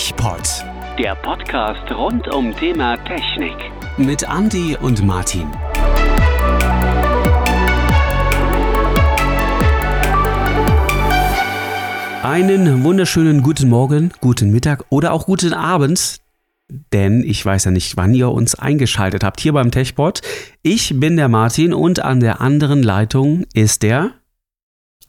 TechPod. Der Podcast rund um Thema Technik. Mit Andy und Martin. Einen wunderschönen guten Morgen, guten Mittag oder auch guten Abend. Denn ich weiß ja nicht, wann ihr uns eingeschaltet habt hier beim TechPod. Ich bin der Martin und an der anderen Leitung ist der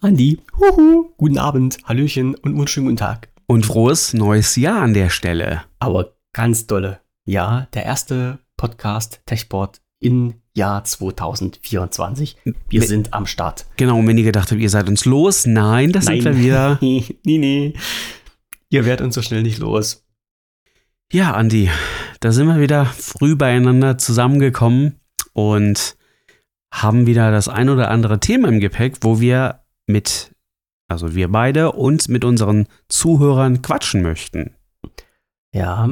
Andi. Huhu. Guten Abend, Hallöchen und wunderschönen guten Tag. Und frohes neues Jahr an der Stelle. Aber ganz dolle. Ja, der erste Podcast Techport in Jahr 2024. Wir Me- sind am Start. Genau, und wenn ihr gedacht habt, ihr seid uns los, nein, das sind wir wieder. nee, nee. Ihr werdet uns so schnell nicht los. Ja, Andi, da sind wir wieder früh beieinander zusammengekommen und haben wieder das ein oder andere Thema im Gepäck, wo wir mit, also wir beide, und mit unseren Zuhörern quatschen möchten. Ja,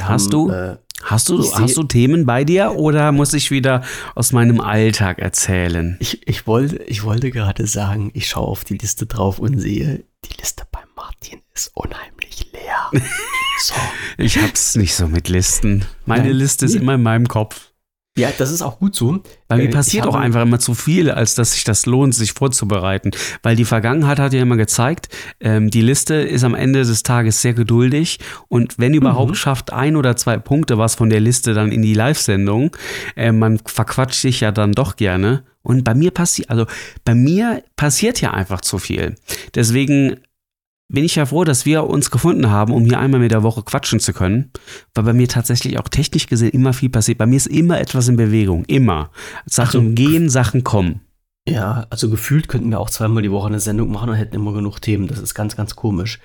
Hast du? Äh, Hast du, Ich seh- hast du Themen bei dir oder muss ich wieder aus meinem Alltag erzählen? ich, ich, wollte, ich wollte gerade sagen, ich schaue auf die Liste drauf und sehe, die Liste bei Martin ist unheimlich leer. so. Ich hab's nicht so mit Listen. Meine Nein, Liste ist immer in meinem Kopf. Ja, das ist auch gut so. Weil mir Äh, passiert auch einfach immer zu viel, als dass sich das lohnt, sich vorzubereiten. Weil die Vergangenheit hat ja immer gezeigt, ähm, die Liste ist am Ende des Tages sehr geduldig und wenn überhaupt Mhm. schafft ein oder zwei Punkte was von der Liste dann in die Live-Sendung. Äh, man verquatscht sich ja dann doch gerne. Und bei mir passiert, also bei mir passiert ja einfach zu viel. Deswegen bin ich ja froh, dass wir uns gefunden haben, um hier einmal mit der Woche quatschen zu können, weil bei mir tatsächlich auch technisch gesehen immer viel passiert. Bei mir ist immer etwas in Bewegung, immer. Sachen Also- gehen, Sachen kommen. Ja, also gefühlt könnten wir auch zweimal die Woche eine Sendung machen und hätten immer genug Themen. Das ist ganz, ganz komisch.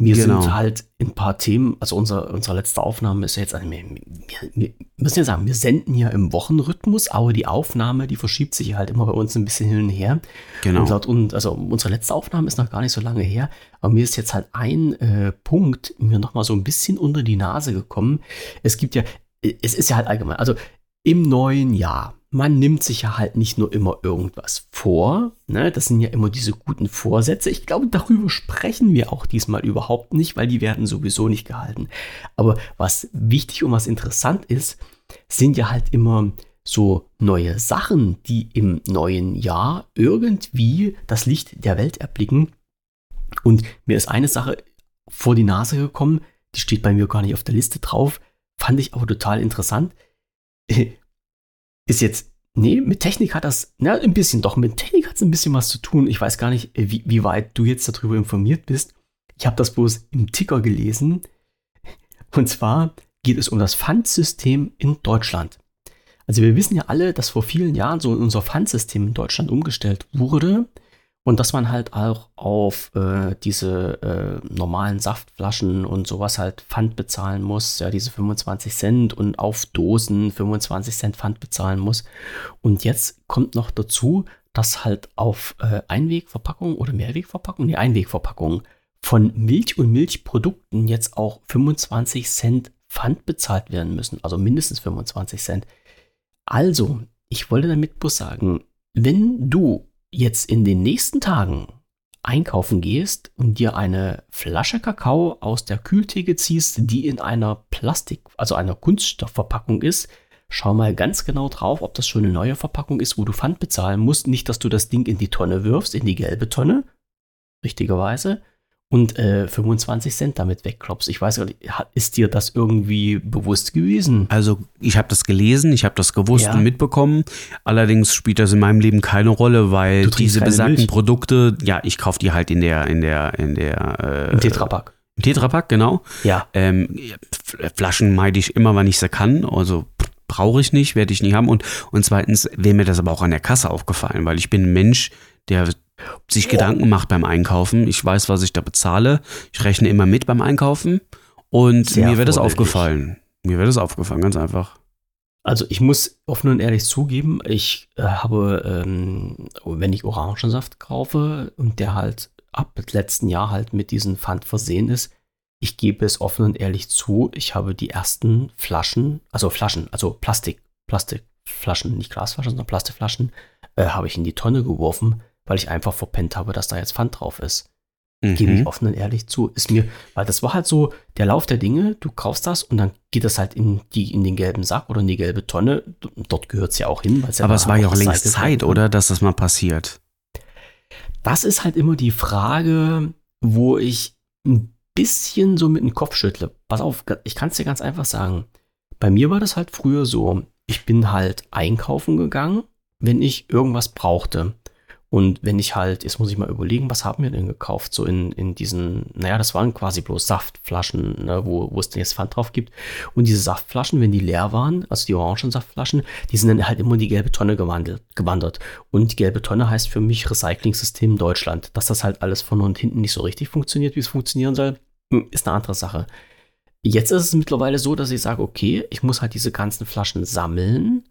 Wir Genau. sind halt ein paar Themen, also unser, unsere letzte Aufnahme ist ja jetzt, also wir, wir, müssen ja sagen, wir senden ja im Wochenrhythmus, aber die Aufnahme, die verschiebt sich halt immer bei uns ein bisschen hin und her. Genau. Und, laut, und also unsere letzte Aufnahme ist noch gar nicht so lange her, aber mir ist jetzt halt ein äh, Punkt mir noch mal so ein bisschen unter die Nase gekommen. Es gibt ja, es ist ja halt allgemein, also im neuen Jahr, man nimmt sich ja halt nicht nur immer irgendwas vor, ne? das sind ja immer diese guten Vorsätze. Ich glaube, darüber sprechen wir auch diesmal überhaupt nicht, weil die werden sowieso nicht gehalten. Aber was wichtig und was interessant ist, sind ja halt immer so neue Sachen, die im neuen Jahr irgendwie das Licht der Welt erblicken. Und mir ist eine Sache vor die Nase gekommen, die steht bei mir gar nicht auf der Liste drauf, fand ich aber total interessant. Ist jetzt, nee, mit Technik hat das, na, ein bisschen doch, mit Technik hat es ein bisschen was zu tun. Ich weiß gar nicht, wie, wie weit du jetzt darüber informiert bist. Ich habe das bloß im Ticker gelesen. Und zwar geht es um das Pfandsystem in Deutschland. Also wir wissen ja alle, dass vor vielen Jahren so unser Pfandsystem in Deutschland umgestellt wurde und dass man halt auch auf äh, diese äh, normalen Saftflaschen und sowas halt Pfand bezahlen muss, ja, diese 25 Cent und auf Dosen 25 Cent Pfand bezahlen muss. Und jetzt kommt noch dazu, dass halt auf äh, Einwegverpackungen oder Mehrwegverpackungen, nee, Einwegverpackungen von Milch und Milchprodukten jetzt auch 25 Cent Pfand bezahlt werden müssen, also mindestens 25 Cent. Also, ich wollte damit bloß sagen, wenn du jetzt in den nächsten Tagen einkaufen gehst und dir eine Flasche Kakao aus der Kühltheke ziehst, die in einer Plastik, also einer Kunststoffverpackung ist, schau mal ganz genau drauf, ob das schon eine neue Verpackung ist, wo du Pfand bezahlen musst. Nicht, dass du das Ding in die Tonne wirfst, in die gelbe Tonne, richtigerweise, und äh, 25 Cent damit wegklopfst. Ich weiß gar nicht, ist dir das irgendwie bewusst gewesen? Also ich habe das gelesen, ich habe das gewusst Ja. und mitbekommen. Allerdings spielt das in meinem Leben keine Rolle, weil diese besagten Milch. Produkte, ja, ich kaufe die halt in der in der in der äh, Ein Tetrapack. im Tetrapack, genau. Ja. Ähm, Flaschen meide ich immer, wann ich sie kann. Also brauche ich nicht, werde ich nicht haben. Und, und zweitens wäre mir das aber auch an der Kasse aufgefallen, weil ich bin ein Mensch, der sich Gedanken macht beim Einkaufen. Ich weiß, was ich da bezahle. Ich rechne immer mit beim Einkaufen. Und Sehr mir wäre das aufgefallen. Mir wäre das aufgefallen, ganz einfach. Also ich muss offen und ehrlich zugeben, ich äh, habe, ähm, wenn ich Orangensaft kaufe und der halt ab letzten Jahr halt mit diesem Pfand versehen ist, ich gebe es offen und ehrlich zu, ich habe die ersten Flaschen, also Flaschen, also Plastik, Plastikflaschen, nicht Glasflaschen, sondern Plastikflaschen, äh, habe ich in die Tonne geworfen, weil ich einfach verpennt habe, dass da jetzt Pfand drauf ist. Mhm. Gebe ich offen und ehrlich zu. Ist mir, weil das war halt so der Lauf der Dinge. Du kaufst das und dann geht das halt in, die, in den gelben Sack oder in die gelbe Tonne. Dort gehört es ja auch hin. weil's Aber es war ja auch längst Zeit, werden kann. oder, dass das mal passiert. Das ist halt immer die Frage, wo ich ein bisschen so mit dem Kopf schüttle. Pass auf, ich kann es dir ganz einfach sagen. Bei mir war das halt früher so. Ich bin halt einkaufen gegangen, wenn ich irgendwas brauchte. Und wenn ich halt, jetzt muss ich mal überlegen, was haben wir denn gekauft? So in, in diesen, naja, das waren quasi bloß Saftflaschen, ne, wo, wo es denn jetzt Pfand drauf gibt. Und diese Saftflaschen, wenn die leer waren, also die Orangensaftflaschen, die sind dann halt immer in die gelbe Tonne gewandelt, gewandert. Und die gelbe Tonne heißt für mich Recycling-System Deutschland. Dass das halt alles von und hinten nicht so richtig funktioniert, wie es funktionieren soll, hm, ist eine andere Sache. Jetzt ist es mittlerweile so, dass ich sage, okay, ich muss halt diese ganzen Flaschen sammeln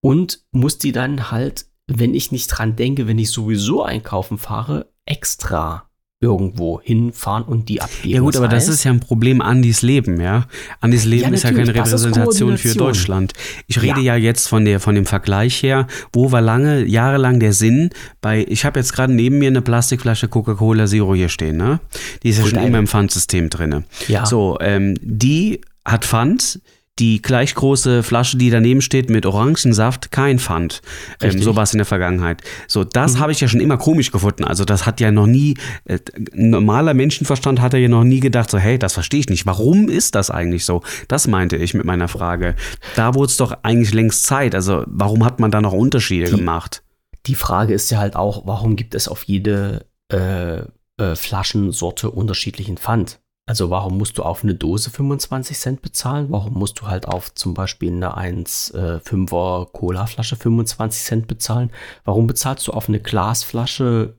und muss die dann halt, wenn ich nicht dran denke, wenn ich sowieso einkaufen fahre, extra irgendwo hinfahren und die abgeben. Ja gut, aber das ist ja ein Problem Andys Leben, ja. Andys Leben Ja, ist ja keine Repräsentation für. Deutschland. Ich rede ja, Ja. jetzt von der von dem Vergleich her, wo war lange jahrelang der Sinn bei ich habe jetzt gerade neben mir eine Plastikflasche Coca-Cola Zero hier stehen, ne? Die ist ja schon immer im Pfandsystem drinne. Ja. So, ähm, die hat Pfand. Die gleich große Flasche, die daneben steht mit Orangensaft, kein Pfand. Ähm, so war es in der Vergangenheit. So, das Mhm. habe ich ja schon immer komisch gefunden. Also das hat ja noch nie, äh, normaler Menschenverstand hat er ja noch nie gedacht, so, hey, das verstehe ich nicht. Warum ist das eigentlich so? Das meinte ich mit meiner Frage. Da wurde es doch eigentlich längst Zeit. Also warum hat man da noch Unterschiede Die- gemacht? Die Frage ist ja halt auch, warum gibt es auf jede äh, äh, Flaschensorte unterschiedlichen Pfand? Also warum musst du auf eine Dose 25 Cent bezahlen? Warum musst du halt auf zum Beispiel eine 1,5er Cola-Flasche 25 Cent bezahlen? Warum bezahlst du auf eine Glasflasche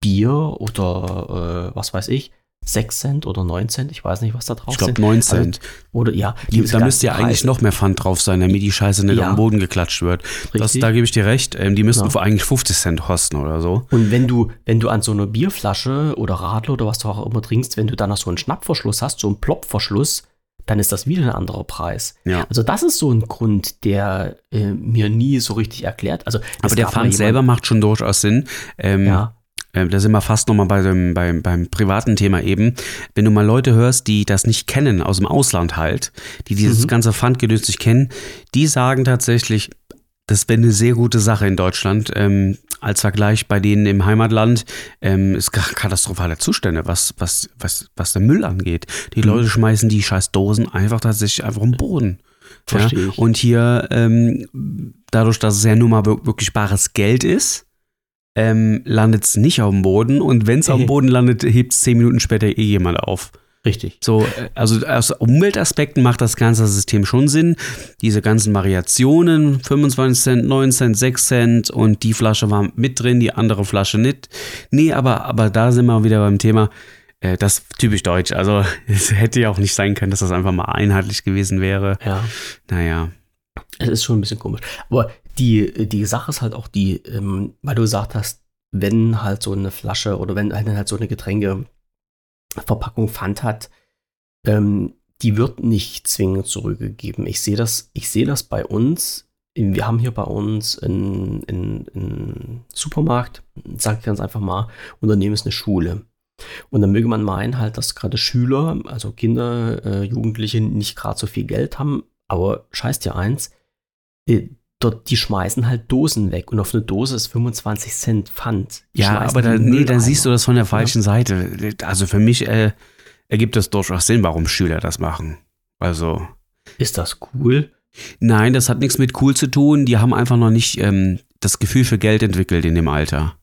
Bier oder äh, was weiß ich, 6 Cent oder 9 Cent? Ich weiß nicht, was da drauf Ich glaube sind. 9 Also, Cent. oder ja, da müsste ja eigentlich Preise. noch mehr Pfand drauf sein, damit die Scheiße nicht Ja. am Boden geklatscht wird. Das, da gebe ich dir recht. Ähm, die müssten Ja. vor eigentlich 50 Cent kosten oder so. Und wenn du, wenn du an so einer Bierflasche oder Radler oder was du auch immer trinkst, wenn du dann noch so einen Schnappverschluss hast, so einen Plopverschluss, dann ist das wieder ein anderer Preis. Ja. Also das ist so ein Grund, der äh, mir nie so richtig erklärt. Also Aber der Pfand selber macht schon durchaus Sinn. Ähm, ja, äh, da sind wir fast nochmal bei dem, beim, beim privaten Thema eben. Wenn du mal Leute hörst, die das nicht kennen, aus dem Ausland halt, die dieses Mhm. ganze Pfandgedöns nicht kennen, die sagen tatsächlich, das wäre eine sehr gute Sache in Deutschland. Ähm, als Vergleich bei denen im Heimatland ähm, ist katastrophale Zustände, was, was, was, was der Müll angeht. Die Mhm. Leute schmeißen die scheiß Dosen einfach tatsächlich einfach im Boden. Verstehe ich. Und hier, ähm, dadurch, dass es ja nun mal wir- wirklich bares Geld ist, ähm, landet es nicht auf dem Boden. Und wenn es auf dem Boden landet, hebt es zehn Minuten später eh jemand auf. richtig. So, äh, also aus Umweltaspekten macht das ganze System schon Sinn. Diese ganzen Variationen, 25 Cent, 9 Cent, 6 Cent und die Flasche war mit drin, die andere Flasche nicht. Nee, aber, aber da sind wir wieder beim Thema, äh, das typisch deutsch. Also es hätte ja auch nicht sein können, dass das einfach mal einheitlich gewesen wäre. Ja. Naja. Es ist schon ein bisschen komisch. Aber die, die Sache ist halt auch die, ähm, weil du gesagt hast, wenn halt so eine Flasche oder wenn halt halt so eine Getränkeverpackung Pfand hat, ähm, die wird nicht zwingend zurückgegeben. Ich sehe das, ich das bei uns. Wir haben hier bei uns einen Supermarkt, sag ich ganz einfach mal, Unternehmen ist eine Schule. Und dann möge man meinen halt, dass gerade Schüler, also Kinder, äh, Jugendliche nicht gerade so viel Geld haben, aber scheiß dir eins, äh, dort, die schmeißen halt Dosen weg und auf eine Dose ist 25 Cent Pfand. Die Ja, aber da, nee, dann siehst du das von der falschen Seite. Also für mich äh, ergibt es durchaus Sinn, warum Schüler das machen. Also, Ist das cool? nein, das hat nichts mit cool zu tun. Die haben einfach noch nicht ähm, das Gefühl für Geld entwickelt in dem Alter.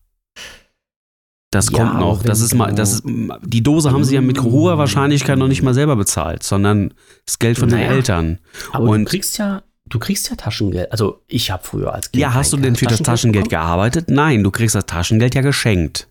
Das Ja, kommt noch. Das ist mal, das ist, die Dose haben sie ja mit hoher Wahrscheinlichkeit noch nicht mal selber bezahlt, sondern das Geld von den Naja. Eltern. Aber Und- du kriegst ja, du kriegst ja Taschengeld. Also ich habe früher als Kind Ja, hast du denn für das Taschengeld bekommen. gearbeitet? Nein, du kriegst das Taschengeld ja geschenkt.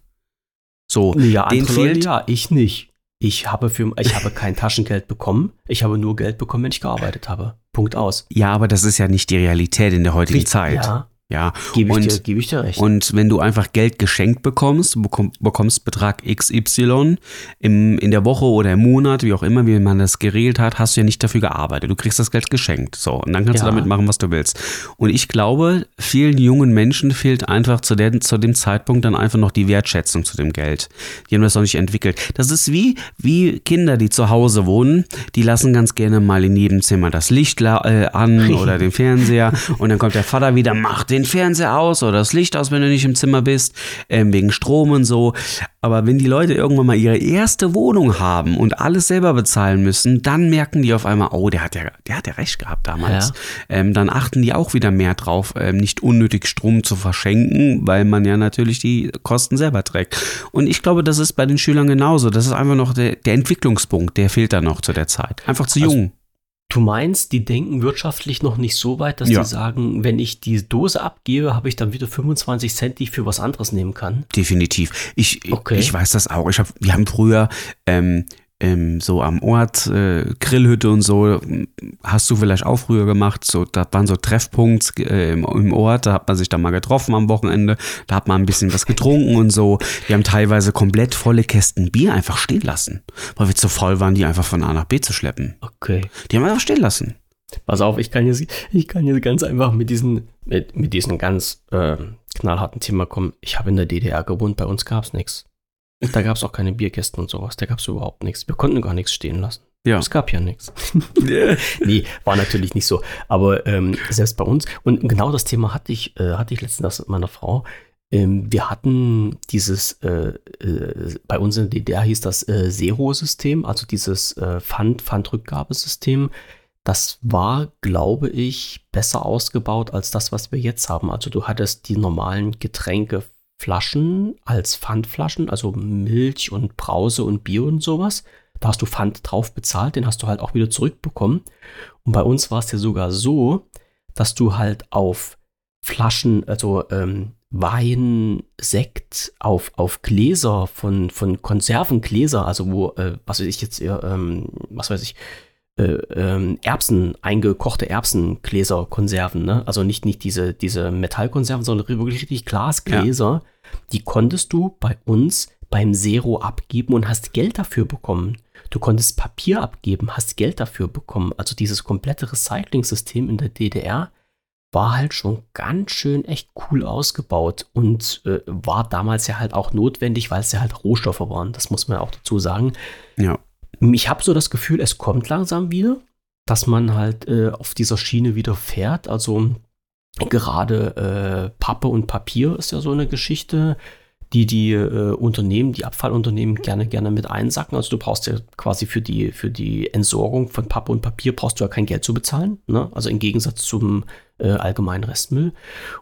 So, Ja, den fehlt- Leute, ja, ich nicht. Ich habe, für, ich habe kein Taschengeld bekommen. Ich habe nur Geld bekommen, wenn ich gearbeitet habe. Punkt aus. Ja, aber das ist ja nicht die Realität in der heutigen Zeit. Ja, Ja, Gebe ich, und, dir, ich dir recht. und wenn du einfach Geld geschenkt bekommst, bekommst Betrag XY im, in der Woche oder im Monat, wie auch immer, wie man das geregelt hat, hast du ja nicht dafür gearbeitet. Du kriegst das Geld geschenkt. So, und dann kannst Ja. du damit machen, was du willst. Und ich glaube, vielen jungen Menschen fehlt einfach zu, der, zu dem Zeitpunkt dann einfach noch die Wertschätzung zu dem Geld. Die haben das noch nicht entwickelt. Das ist wie, wie Kinder, die zu Hause wohnen, die lassen ganz gerne mal in jedem Zimmer das Licht äh, an oder den Fernseher und dann kommt der Vater wieder, mach den Fernseher aus oder das Licht aus, wenn du nicht im Zimmer bist, ähm, wegen Strom und so. Aber wenn die Leute irgendwann mal ihre erste Wohnung haben und alles selber bezahlen müssen, dann merken die auf einmal, oh, der hat ja, der hat ja recht gehabt damals. Ja. Ähm, dann achten die auch wieder mehr drauf, ähm, nicht unnötig Strom zu verschenken, weil man ja natürlich die Kosten selber trägt. Und ich glaube, das ist bei den Schülern genauso. Das ist einfach noch der, der Entwicklungspunkt, der fehlt da noch zu der Zeit. Einfach zu Also- jung. Du meinst, die denken wirtschaftlich noch nicht so weit, dass Ja. die sagen, wenn ich die Dose abgebe, habe ich dann wieder 25 Cent, die ich für was anderes nehmen kann? Definitiv. Ich, Okay. ich weiß das auch. Ich hab, wir haben früher ähm, ähm, so am Ort äh, Grillhütte und so, hast du vielleicht auch früher gemacht. So, da waren so Treffpunkts äh, im, im Ort, da hat man sich dann mal getroffen am Wochenende, da hat man ein bisschen was getrunken und so. Wir haben teilweise komplett volle Kästen Bier einfach stehen lassen, weil wir zu voll waren, die einfach von A nach B zu schleppen. Okay. Die haben wir einfach stehen lassen. Pass auf, ich kann jetzt, ich kann jetzt ganz einfach mit diesen, mit, mit diesem ganz äh, knallharten Thema kommen. Ich habe in der DDR gewohnt, bei uns gab es nichts. Da gab es auch keine Bierkästen und sowas, da gab es überhaupt nichts. Wir konnten gar nichts stehen lassen. Ja. Es gab ja nichts. nee, war natürlich nicht so. Aber ähm, selbst bei uns, und genau das Thema hatte ich, äh, hatte ich letztens mit meiner Frau. Ähm, wir hatten dieses, äh, äh, bei uns in der DDR hieß das äh, Zero-System, also dieses äh, Pfand, Pfandrückgabesystem. Das war, glaube ich, besser ausgebaut als das, was wir jetzt haben. Also du hattest die normalen Getränkeflaschen als Pfandflaschen, also Milch und Brause und Bier und sowas. Da hast du Pfand drauf bezahlt, den hast du halt auch wieder zurückbekommen. Und bei uns war es ja sogar so, dass du halt auf Flaschen, also ähm, Wein, Sekt, auf, auf Gläser von, von Konservengläser, also wo, äh, was weiß ich jetzt, eher, ähm, was weiß ich, äh, ähm, Erbsen, eingekochte Erbsengläser, Konserven, ne? Also nicht, nicht diese, diese Metallkonserven, sondern wirklich richtig Glasgläser. Die konntest du bei uns beim Zero abgeben und hast Geld dafür bekommen. Du konntest Papier abgeben, hast Geld dafür bekommen. Also dieses komplette Recycling-System in der DDR war halt schon ganz schön echt cool ausgebaut und äh, war damals ja halt auch notwendig, weil es ja halt Rohstoffe waren. Das muss man auch dazu sagen. Ja. Ich habe so das Gefühl, es kommt langsam wieder, dass man halt äh, auf dieser Schiene wieder fährt. Also gerade äh, Pappe und Papier ist ja so eine Geschichte, die die äh, Unternehmen, die Abfallunternehmen gerne gerne mit einsacken. Also du brauchst ja quasi für die für die Entsorgung von Pappe und Papier brauchst du ja kein Geld zu bezahlen. Ne? Also im Gegensatz zum äh, allgemeinen Restmüll.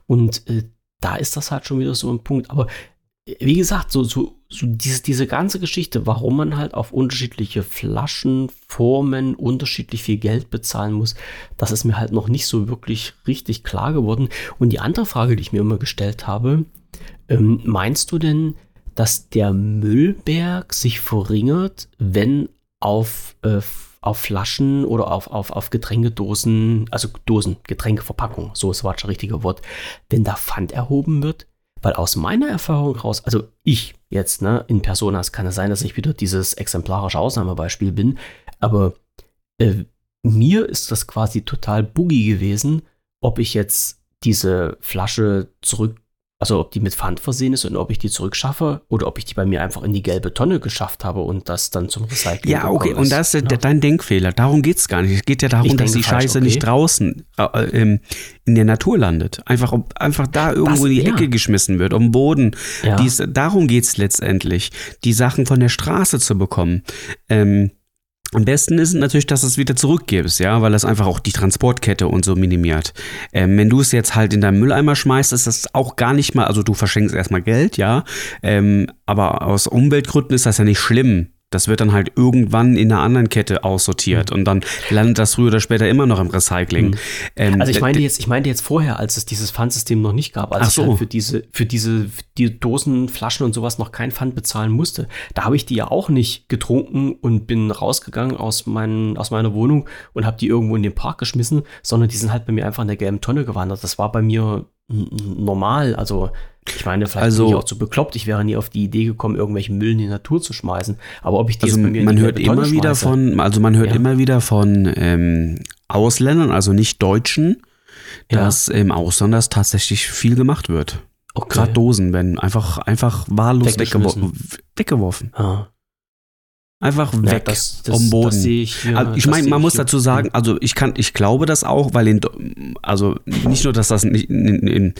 Und äh, da ist das halt schon wieder so ein Punkt. Aber wie gesagt, so, so, so diese, diese ganze Geschichte, warum man halt auf unterschiedliche Flaschen, Formen unterschiedlich viel Geld bezahlen muss, das ist mir halt noch nicht so wirklich richtig klar geworden. Und die andere Frage, die ich mir immer gestellt habe, ähm, meinst du denn, dass der Müllberg sich verringert, wenn auf, äh, auf Flaschen oder auf, auf, auf Getränkedosen, also Dosen, Getränkeverpackung, so ist das richtige Wort, wenn da Pfand erhoben wird? Weil aus meiner Erfahrung raus, also ich jetzt, ne, in Personas kann es sein, dass ich wieder dieses exemplarische Ausnahmebeispiel bin, aber äh, mir ist das quasi total buggy gewesen, ob ich jetzt diese Flasche zurück, also ob die mit Pfand versehen ist und ob ich die zurückschaffe oder ob ich die bei mir einfach in die gelbe Tonne geschafft habe und das dann zum Recycling Ja, okay, und das ist Ja. der- dein Denkfehler. Darum geht es gar nicht. Es geht ja darum, dass die falsch, Scheiße okay. nicht draußen äh, äh, ähm, in der Natur landet. Einfach, ob- einfach da irgendwo in die ja. Ecke geschmissen wird, um Boden. Ja. Dies, darum geht es letztendlich, die Sachen von der Straße zu bekommen. Ähm, am besten ist natürlich, dass du es wieder zurückgibst, ja, weil das einfach auch die Transportkette und so minimiert. Ähm, wenn du es jetzt halt in deinen Mülleimer schmeißt, ist das auch gar nicht mal, also du verschenkst erstmal Geld, ja, ähm, aber aus Umweltgründen ist das ja nicht schlimm. Das wird dann halt irgendwann in einer anderen Kette Mhm. aussortiert und dann landet das früher oder später immer noch im Recycling. Ähm, Also ich meinte jetzt, ich meinte jetzt vorher, als es dieses Pfandsystem noch nicht gab, als Ach ich so. halt für diese, für diese, für die Dosen, Flaschen und sowas noch kein Pfand bezahlen musste. Da habe ich die ja auch nicht getrunken und bin rausgegangen aus, meinen, aus meiner Wohnung und habe die irgendwo in den Park geschmissen, sondern die sind halt bei mir einfach in der gelben Tonne gewandert. Das war bei mir normal. Also, ich meine, vielleicht Also- bin ich auch zu bekloppt. Ich wäre nie auf die Idee gekommen, irgendwelchen Müll in die Natur zu schmeißen. Aber ob ich die Also jetzt bei man hört immer wieder schmeiße- von, also man hört Ja. immer wieder von ähm, Ausländern, also nicht Deutschen, Ja. dass im Ausland das tatsächlich viel gemacht wird. okay. Gerade Dosen werden einfach, einfach wahllos weggeworfen. weggeworfen. Ah. Einfach Ja, weg das, das, vom Boden. Ich hier, Also ich meine, man muss hier. dazu sagen, also ich kann, ich glaube das auch, weil in, also nicht nur, dass das nicht in, in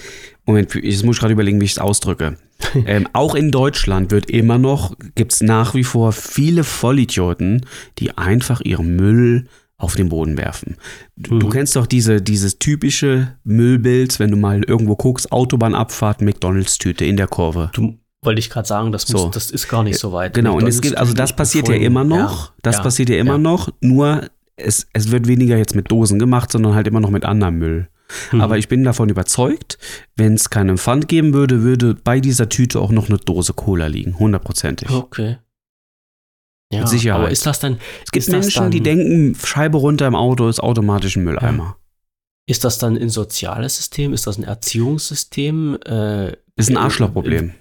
Moment, jetzt muss ich gerade überlegen, wie ich es ausdrücke. ähm, auch in Deutschland wird immer noch, gibt es nach wie vor viele Vollidioten, die einfach ihren Müll auf den Boden werfen. Du, du Mhm. kennst doch diese, dieses typische Müllbild, wenn du mal irgendwo guckst, Autobahnabfahrt, McDonalds-Tüte in der Kurve. Du wollte ich gerade sagen, das, So. muss, das ist gar nicht so weit. Genau, und es gibt, also das passiert ja immer noch. Das ja, passiert ja immer ja. noch, nur es, es wird weniger jetzt mit Dosen gemacht, sondern halt immer noch mit anderem Müll. Mhm. Aber ich bin davon überzeugt, wenn es keinen Pfand geben würde, würde bei dieser Tüte auch noch eine Dose Cola liegen. Hundertprozentig. Okay. Ja, Mit Sicherheit. aber ist das dann, Es gibt Menschen, dann, die denken, Scheibe runter im Auto ist automatisch ein Mülleimer. ist das dann ein soziales System? Ist das ein Erziehungssystem? Äh, Ist ein äh, Arschlochproblem.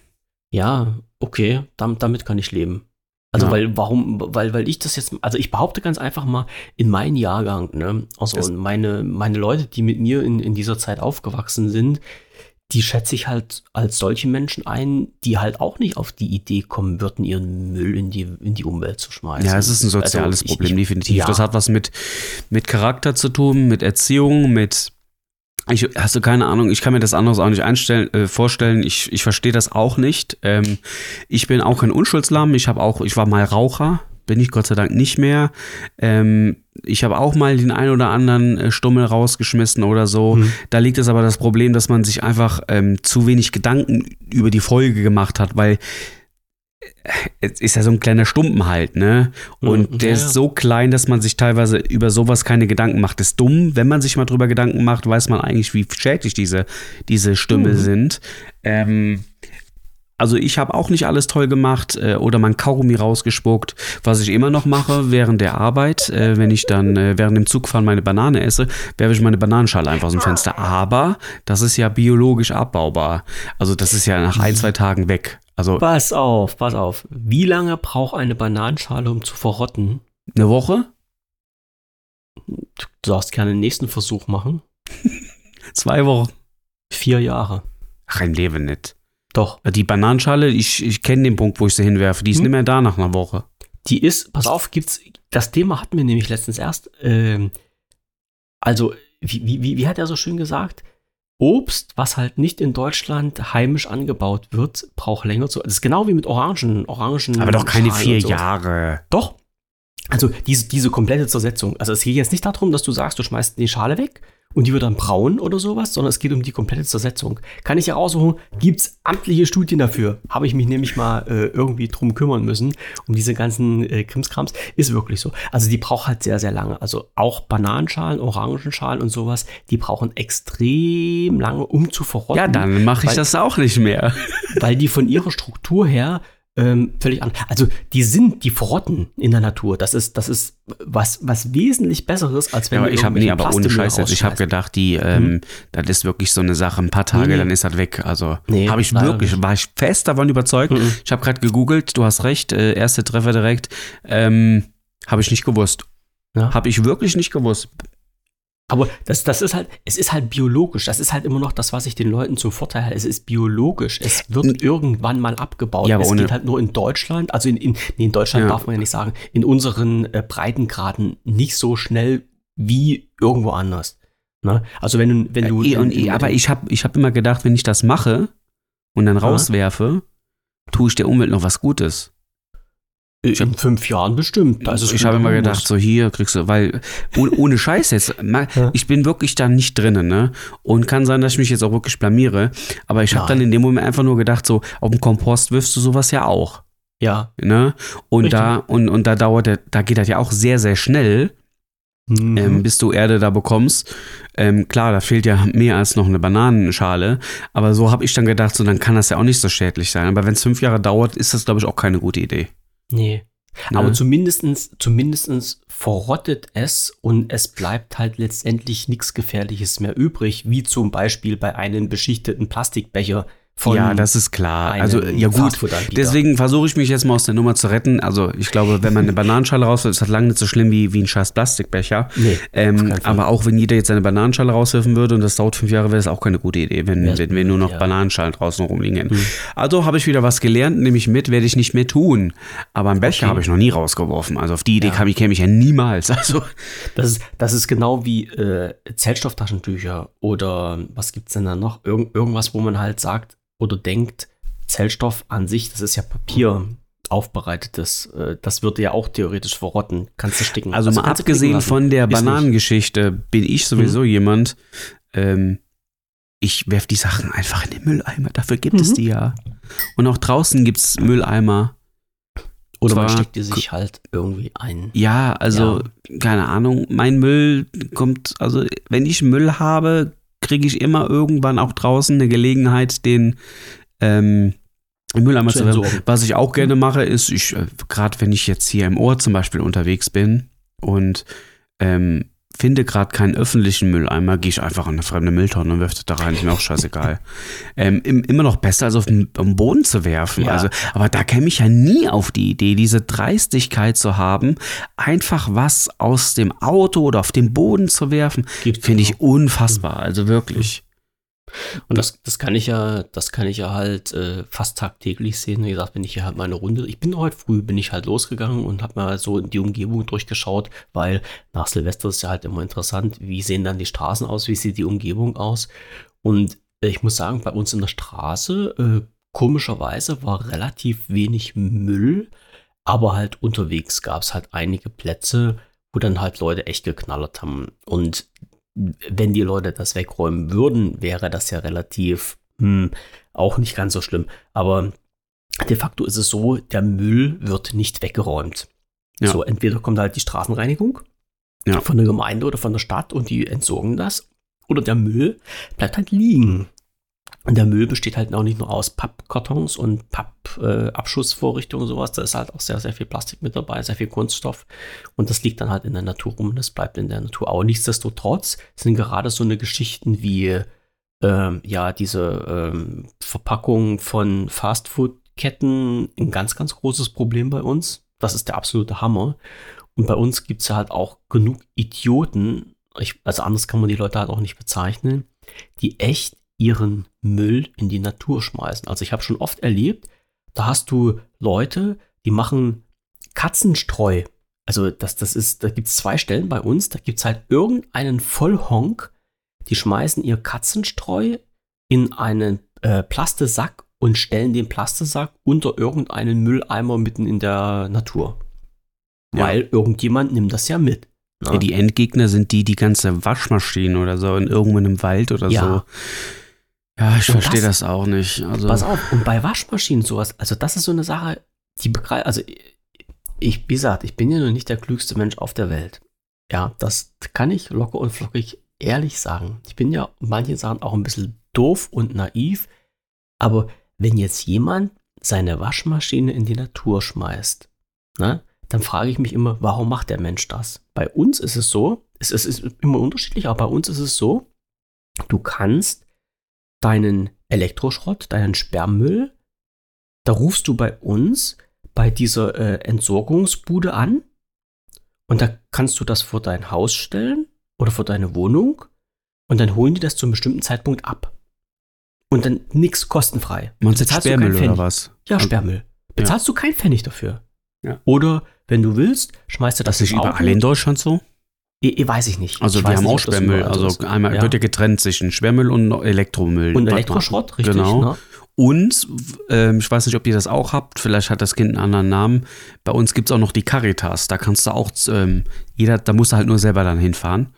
Ja, okay, damit, damit kann ich leben. Also Ja. weil, warum, weil, weil ich das jetzt, also ich behaupte ganz einfach mal, in meinen Jahrgang, ne, also Das- meine, meine Leute, die mit mir in, in dieser Zeit aufgewachsen sind, die schätze ich halt als solche Menschen ein, die halt auch nicht auf die Idee kommen würden, ihren Müll in die, in die Umwelt zu schmeißen. Ja, es ist ein soziales Also ich- Problem, ich- definitiv. ja. Das hat was mit, mit Charakter zu tun, mit Erziehung, mit. Ich, hast du keine Ahnung, ich kann mir das anderes auch nicht einstellen, äh, vorstellen. Ich, ich verstehe das auch nicht. Ähm, ich bin auch kein Unschuldslamm. Ich habe auch, ich war mal Raucher, bin ich Gott sei Dank nicht mehr. Ähm, ich habe auch mal den ein oder anderen äh, Stummel rausgeschmissen oder so. Hm. Da liegt es aber das Problem, dass man sich einfach ähm, zu wenig Gedanken über die Folge gemacht hat, weil ist ja so ein kleiner Stumpen halt, ne? Und Mhm, der ja, ist ja. so klein, dass man sich teilweise über sowas keine Gedanken macht. Das ist dumm. Wenn man sich mal drüber Gedanken macht, weiß man eigentlich, wie schädlich diese, diese Stümmel Mhm. sind. Ähm, also ich habe auch nicht alles toll gemacht äh, oder mein Kaugummi rausgespuckt. Was ich immer noch mache während der Arbeit, äh, wenn ich dann äh, während dem Zugfahren meine Banane esse, werfe ich meine Bananenschale einfach aus dem Fenster. Aber das ist ja biologisch abbaubar. Also das ist ja nach ein, zwei Tagen weg. Also Pass auf, pass auf. Wie lange braucht eine Bananenschale, um zu verrotten? eine Woche, Du darfst gerne den nächsten Versuch machen. zwei Wochen. Vier Jahre. Ach, im Leben nicht. Doch. Die Bananenschale, ich, ich kenne den Punkt, wo ich sie hinwerfe. Die ist Hm? nicht mehr da nach einer Woche. Die ist, pass auf, gibt's, das Thema hatten wir nämlich letztens erst. Ähm, also, wie, wie, wie- wie hat er so schön gesagt? Obst, was halt nicht in Deutschland heimisch angebaut wird, braucht länger zu. Das ist genau wie mit Orangen. Orangen Aber doch keine vier so. Jahre. Doch. Also diese, diese komplette Zersetzung. Also es geht jetzt nicht darum, dass du sagst, du schmeißt die Schale weg und die wird dann braun oder sowas, sondern es geht um die komplette Zersetzung. Kann ich heraussuchen, gibt es amtliche Studien dafür? Habe ich mich nämlich mal äh, irgendwie drum kümmern müssen, um diese ganzen äh, Krimskrams. Ist wirklich so. Also die braucht halt sehr, sehr lange. Also auch Bananenschalen, Orangenschalen und sowas, die brauchen extrem lange, um zu verrotten. Ja, dann mache ich Weil- das auch nicht mehr. weil die von ihrer Struktur her ähm, völlig an. Also die sind, die verrotten in der Natur. Das ist, das ist was, was wesentlich Besseres, als wenn Ja, aber ich habe nee, aber ohne Scheiß jetzt. Ich habe gedacht, die, ähm, das ist wirklich so eine Sache. Ein paar Tage, Nee, dann ist das weg. Also Nee, habe ich wirklich, war ich fest davon überzeugt. Mhm. Ich habe gerade gegoogelt. Du hast recht. Äh, erste Treffer direkt. Ähm, habe ich nicht gewusst. Ja. Habe ich wirklich nicht gewusst. Aber das, das ist halt, es ist halt biologisch. Das ist halt immer noch das, was ich den Leuten zum Vorteil halte. Es ist biologisch. Es wird irgendwann mal abgebaut. Ja, aber es ohne- geht halt nur in Deutschland, also in, in, nee, in Deutschland Ja. darf man ja nicht sagen, in unseren äh, Breitengraden nicht so schnell wie irgendwo anders. Ne? Also wenn du, wenn du. Äh, und, in- aber ich habe ich hab immer gedacht, wenn ich das mache und dann rauswerfe, tue ich der Umwelt noch was Gutes. In fünf Jahren bestimmt. Ist es ich habe immer gedacht, so hier kriegst du, weil ohne, ohne Scheiß jetzt, ich bin wirklich da nicht drinnen, ne? Und kann sein, dass ich mich jetzt auch wirklich blamiere. Aber ich habe dann in dem Moment einfach nur gedacht, so auf dem Kompost wirfst du sowas ja auch, Ja. ne? Und Richtig. da und, und da dauert da geht das ja auch sehr sehr schnell, Mhm. ähm, bis du Erde da bekommst. Ähm, klar, da fehlt ja mehr als noch eine Bananenschale. Aber so habe ich dann gedacht, so dann kann das ja auch nicht so schädlich sein. Aber wenn es fünf Jahre dauert, ist das glaube ich auch keine gute Idee. Nee. Ne? Aber zumindestens, zumindestens verrottet es und es bleibt halt letztendlich nichts Gefährliches mehr übrig, wie zum Beispiel bei einem beschichteten Plastikbecher von ja, das ist klar. Also, ja gut. Deswegen versuche ich mich jetzt mal aus der Nummer zu retten. Also, ich glaube, wenn man eine Bananenschale rauswirft, ist das lange nicht so schlimm wie, wie ein scheiß Plastikbecher. Nee, ähm, aber auch wenn jeder jetzt eine Bananenschale rauswerfen würde und das dauert fünf Jahre, wäre das auch keine gute Idee, wenn, wenn wir nur noch ja. Bananenschalen draußen rumliegen. Mhm. Also habe ich wieder was gelernt, nehme ich mit, werde ich nicht mehr tun. Aber einen Becher Okay. habe ich noch nie rausgeworfen. Also auf die Idee Ja. kam ich, käme ich ja niemals. Also, Das ist, das ist genau wie äh, Zellstofftaschentücher oder was gibt's denn da noch? Irgend, irgendwas, wo man halt sagt oder denkt, Zellstoff an sich, das ist ja Papier aufbereitetes. Äh, das würde ja auch theoretisch verrotten. Kannst du sticken. also mal du knicken abgesehen von der. Bananengeschichte bin ich sowieso Mhm. jemand, ähm, ich werfe die Sachen einfach in den Mülleimer. Dafür gibt es Mhm. die ja. Und auch draußen gibt es Mülleimer. Oder man zwar- steckt die sich halt irgendwie ein. Ja, also, keine Ahnung, mein Müll kommt, also wenn ich Müll habe, kriege ich immer irgendwann auch draußen eine Gelegenheit, den ähm, im Mülleimer Zu entsorgen. Was ich auch gerne mache, ist, ich, äh, gerade wenn ich jetzt hier im Ort zum Beispiel unterwegs bin und ähm, finde gerade keinen öffentlichen Mülleimer, gehe ich einfach in eine fremde Mülltonne und werfe das da rein, ist mir auch scheißegal. ähm, im, immer noch besser, als auf den, Boden zu werfen. Ja. Also, aber da käme ich ja nie auf die Idee, diese Dreistigkeit zu haben, einfach was aus dem Auto oder auf den Boden zu werfen, finde ich unfassbar. Also wirklich. Und das, das kann ich ja, das kann ich ja halt äh, fast tagtäglich sehen. Wie gesagt, wenn ich hier halt meine Runde, ich bin heute früh, bin ich halt losgegangen und habe mal so in die Umgebung durchgeschaut, weil nach Silvester ist ja halt immer interessant, wie sehen dann die Straßen aus, wie sieht die Umgebung aus. Und äh, ich muss sagen, bei uns in der Straße, äh, komischerweise war relativ wenig Müll, aber halt unterwegs gab es halt einige Plätze, wo dann halt Leute echt geknallert haben. Und wenn die Leute das wegräumen würden, wäre das ja relativ hm, auch nicht ganz so schlimm. Aber de facto ist es so, der Müll wird nicht weggeräumt. Ja. So, entweder kommt halt die Straßenreinigung Ja. von der Gemeinde oder von der Stadt und die entsorgen das. Oder der Müll bleibt halt liegen. Und der Müll besteht halt auch nicht nur aus Pappkartons und Pappabschussvorrichtungen äh, und sowas. Da ist halt auch sehr, sehr viel Plastik mit dabei, sehr viel Kunststoff. Und das liegt dann halt in der Natur rum das bleibt in der Natur. Aber nichtsdestotrotz sind gerade so eine Geschichten wie ähm, ja, diese ähm, Verpackung von Fastfood-Ketten ein ganz, ganz großes Problem bei uns. Das ist der absolute Hammer. Und bei uns gibt es halt auch genug Idioten, ich, also anders kann man die Leute halt auch nicht bezeichnen, die echt ihren Müll in die Natur schmeißen. Also ich habe schon oft erlebt, da hast du Leute, die machen Katzenstreu. Also das, das ist, da gibt es zwei Stellen bei uns, da gibt es halt irgendeinen Vollhonk, die schmeißen ihr Katzenstreu in einen äh, Plastesack und stellen den Plastesack unter irgendeinen Mülleimer mitten in der Natur. Ja. Weil irgendjemand nimmt das ja mit. ne? Ja, die Endgegner sind die, die ganze Waschmaschinen oder so in irgendwo in einem Wald oder Ja. so. Ja, ich Und verstehe das- das, auch nicht. Also, Pass auf, und bei Waschmaschinen sowas, also das ist so eine Sache, die begreift, also ich, wie gesagt, ich bin ja noch nicht der klügste Mensch auf der Welt. Ja, das kann ich locker und flockig ehrlich sagen. Ich bin ja in manchen Sachen auch ein bisschen doof und naiv, aber wenn jetzt jemand seine Waschmaschine in die Natur schmeißt, ne, dann frage ich mich immer, warum macht der Mensch das? Bei uns ist es so, es, es ist immer unterschiedlich, aber bei uns ist es so, du kannst deinen Elektroschrott, deinen Sperrmüll, da rufst du bei uns bei dieser äh, Entsorgungsbude an und da kannst du das vor dein Haus stellen oder vor deine Wohnung und dann holen die das zu einem bestimmten Zeitpunkt ab. Und dann nichts kostenfrei. du jetzt Bezahlst du Sperrmüll oder Pfennig. was? Ja, Sperrmüll. Bezahlst du keinen Pfennig dafür. Ja. Oder wenn du willst, schmeißt du das Das ist überall in Deutschland so? Ich, ich weiß ich nicht. Also ich wir haben nicht, auch Sperrmüll. Also ist. einmal Ja. wird ja getrennt zwischen Sperrmüll und Und Elektromüll. Mal. Elektroschrott, richtig. Genau. Ne? Und ähm, ich weiß nicht, ob ihr das auch habt, vielleicht hat das Kind einen anderen Namen. Bei uns gibt es auch noch die Caritas. Da kannst du auch, ähm, jeder, da musst du halt nur selber dann hinfahren.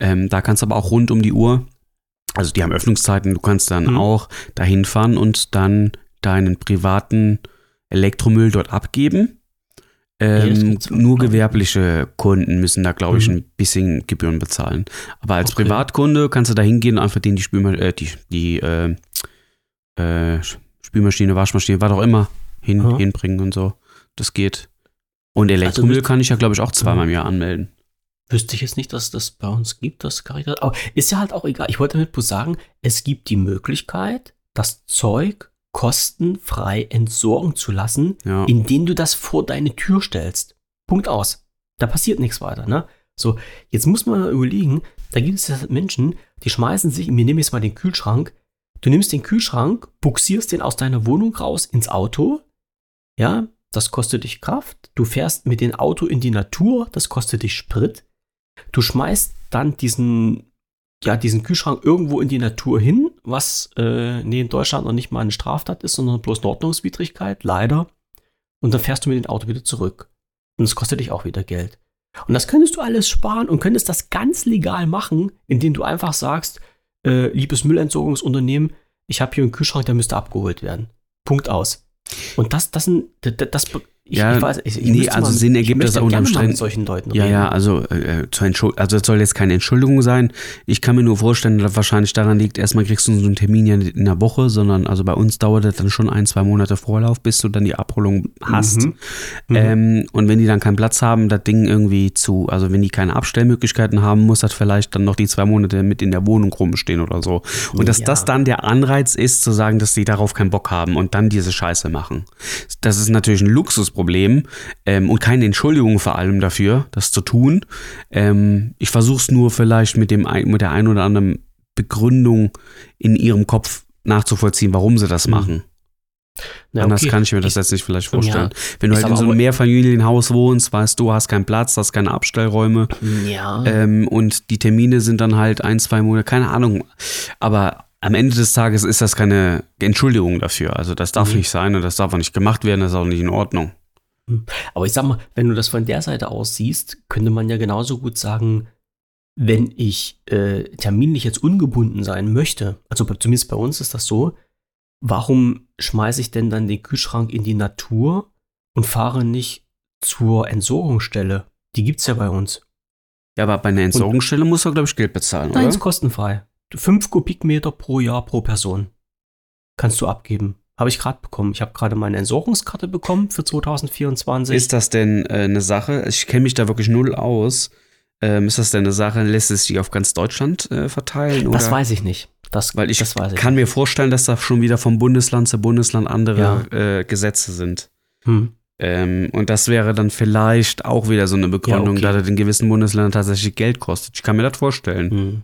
Ähm, da kannst du aber auch rund um die Uhr, also die haben Öffnungszeiten, du kannst dann Mhm. auch da hinfahren und dann deinen privaten Elektromüll dort abgeben. Ähm, auch, nur gewerbliche Kunden müssen da, glaube ich, Mhm. ein bisschen Gebühren bezahlen. Aber als Okay. Privatkunde kannst du da hingehen und einfach denen die, Spülma äh, die, die äh, äh, Spülmaschine, Waschmaschine, was auch immer hin, Ja. hinbringen und so. Das geht. Und Elektromüll Also, kann ich ja, glaube ich, auch zweimal im Jahr anmelden. Wüsste ich jetzt nicht, dass das bei uns gibt, das Caritas. Aber ist ja halt auch egal. Ich wollte damit bloß sagen, es gibt die Möglichkeit, das Zeug kostenfrei entsorgen zu lassen, Ja. indem du das vor deine Tür stellst. Punkt aus. Da passiert nichts weiter, ne? So, jetzt muss man überlegen, da gibt es ja Menschen, die schmeißen sich, wir nehmen jetzt mal den Kühlschrank, du nimmst den Kühlschrank, buxierst den aus deiner Wohnung raus ins Auto, ja, das kostet dich Kraft, du fährst mit dem Auto in die Natur, das kostet dich Sprit, du schmeißt dann diesen, ja, diesen Kühlschrank irgendwo in die Natur hin, was äh, nee, in Deutschland noch nicht mal eine Straftat ist, sondern bloß eine Ordnungswidrigkeit, leider. Und dann fährst du mit dem Auto wieder zurück. Und das kostet dich auch wieder Geld. Und das könntest du alles sparen und könntest das ganz legal machen, indem du einfach sagst, äh, liebes Müllentsorgungsunternehmen, ich habe hier einen Kühlschrank, der müsste abgeholt werden. Punkt aus. Und das, das, das, das ich, Ja, ich weiß, ich, ich nee, also mal- Sinn ergibt das unterm Strich- solchen Leuten Ja, reden. ja, also, äh, also es soll jetzt keine Entschuldigung sein. Ich kann mir nur vorstellen, dass wahrscheinlich daran liegt, erstmal kriegst du so einen Termin ja nicht in der Woche, sondern also bei uns dauert das dann schon ein, zwei Monate Vorlauf, bis du dann die Abholung hast. Mhm. Mhm. Ähm, und wenn die dann keinen Platz haben, das Ding irgendwie zu, also wenn die keine Abstellmöglichkeiten haben, muss das vielleicht dann noch die zwei Monate mit in der Wohnung rumstehen oder so. Und dass Ja. das dann der Anreiz ist, zu sagen, dass die darauf keinen Bock haben und dann diese Scheiße machen. Das ist natürlich ein Luxusproblem ähm, und keine Entschuldigung vor allem dafür, das zu tun. Ähm, ich versuche es nur vielleicht mit, dem, mit der ein oder anderen Begründung in ihrem Kopf nachzuvollziehen, warum sie das Mhm. machen. Na, Anders okay. kann ich mir das jetzt nicht vielleicht vorstellen. Ja, Wenn du halt in so einem Mehrfamilienhaus wohnst, weißt du, hast keinen Platz, hast keine Abstellräume ja. ähm, und die Termine sind dann halt ein, zwei Monate, keine Ahnung. Aber am Ende des Tages ist das keine Entschuldigung dafür. Also das darf Mhm. nicht sein und das darf auch nicht gemacht werden, das ist auch nicht in Ordnung. Aber ich sag mal, wenn du das von der Seite aus siehst, könnte man ja genauso gut sagen, wenn ich äh, terminlich jetzt ungebunden sein möchte, also zumindest bei uns ist das so, warum schmeiße ich denn dann den Kühlschrank in die Natur und fahre nicht zur Entsorgungsstelle? Die gibt's ja bei uns. Ja, aber bei einer Entsorgungsstelle musst du, glaube ich, Geld bezahlen, Nein, oder? ist kostenfrei. Fünf Kubikmeter pro Jahr pro Person. Kannst du abgeben. Habe ich gerade bekommen. Ich habe gerade meine Entsorgungskarte bekommen für 2024. Ist das denn äh, eine Sache? Ich kenne mich da wirklich null aus. Ähm, ist das denn eine Sache, lässt es sich auf ganz Deutschland äh, verteilen? das oder? weiß ich nicht. Das, Weil ich das ich kann mir vorstellen, dass da schon wieder vom Bundesland zu Bundesland andere äh, Gesetze sind. Hm. Ähm, und das wäre dann vielleicht auch wieder so eine Begründung, okay. dass es in gewissen Bundesländern tatsächlich Geld kostet. Ich kann mir das vorstellen. Hm.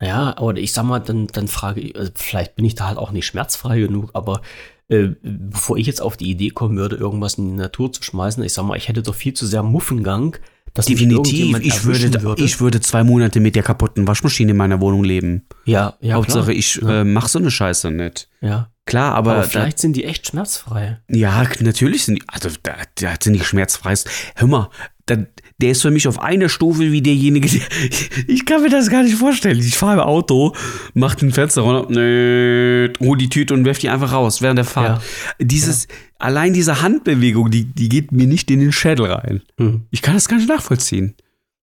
Ja, aber ich sag mal, dann, dann frage ich, also vielleicht bin ich da halt auch nicht schmerzfrei genug, aber äh, bevor ich jetzt auf die Idee kommen würde, irgendwas in die Natur zu schmeißen, ich sag mal, ich hätte doch viel zu sehr Muffengang, dass Definitiv. Ich würde, erwischen ich würde zwei Monate mit der kaputten Waschmaschine in meiner Wohnung leben. ja, ja, Hauptsache, klar. ich Ja. äh, mach so eine Scheiße nicht. ja. Klar, aber, Aber, da, vielleicht sind die echt schmerzfrei. ja, natürlich sind die, also da, da sind die schmerzfrei. Hör mal, da, der ist für mich auf einer Stufe wie derjenige, der, ich kann mir das gar nicht vorstellen. Ich fahre im Auto, mach den Fenster runter, nö, hol die Tüte und werf die einfach raus während der Fahrt. Dieses, allein diese Handbewegung, die, die geht mir nicht in den Schädel rein. Hm. Ich kann das gar nicht nachvollziehen.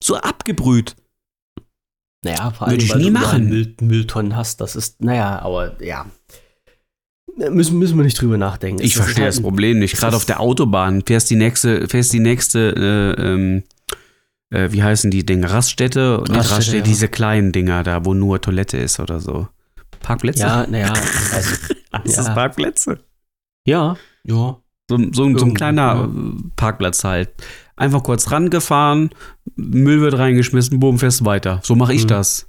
So abgebrüht. Naja, vor Würde allem, ich weil nie machen. Müll, Mülltonnen hast, das ist, naja, aber ja. Müssen, müssen wir nicht drüber nachdenken. Ich verstehe halt das Problem nicht. Gerade auf der Autobahn fährst die nächste, fährst die nächste, äh, äh, wie heißen die Dinge? Raststätte? Nicht Raststätte, Raststätte, ja. diese kleinen Dinger da, wo nur Toilette ist oder so. Parkplätze? Ja, naja, also, Ist das ja. Parkplätze? ja, ja. So, so, ein- so ein kleiner ja. äh, Parkplatz halt. Einfach kurz rangefahren, Müll wird reingeschmissen, boom, weiter. So mache ich Mhm. das.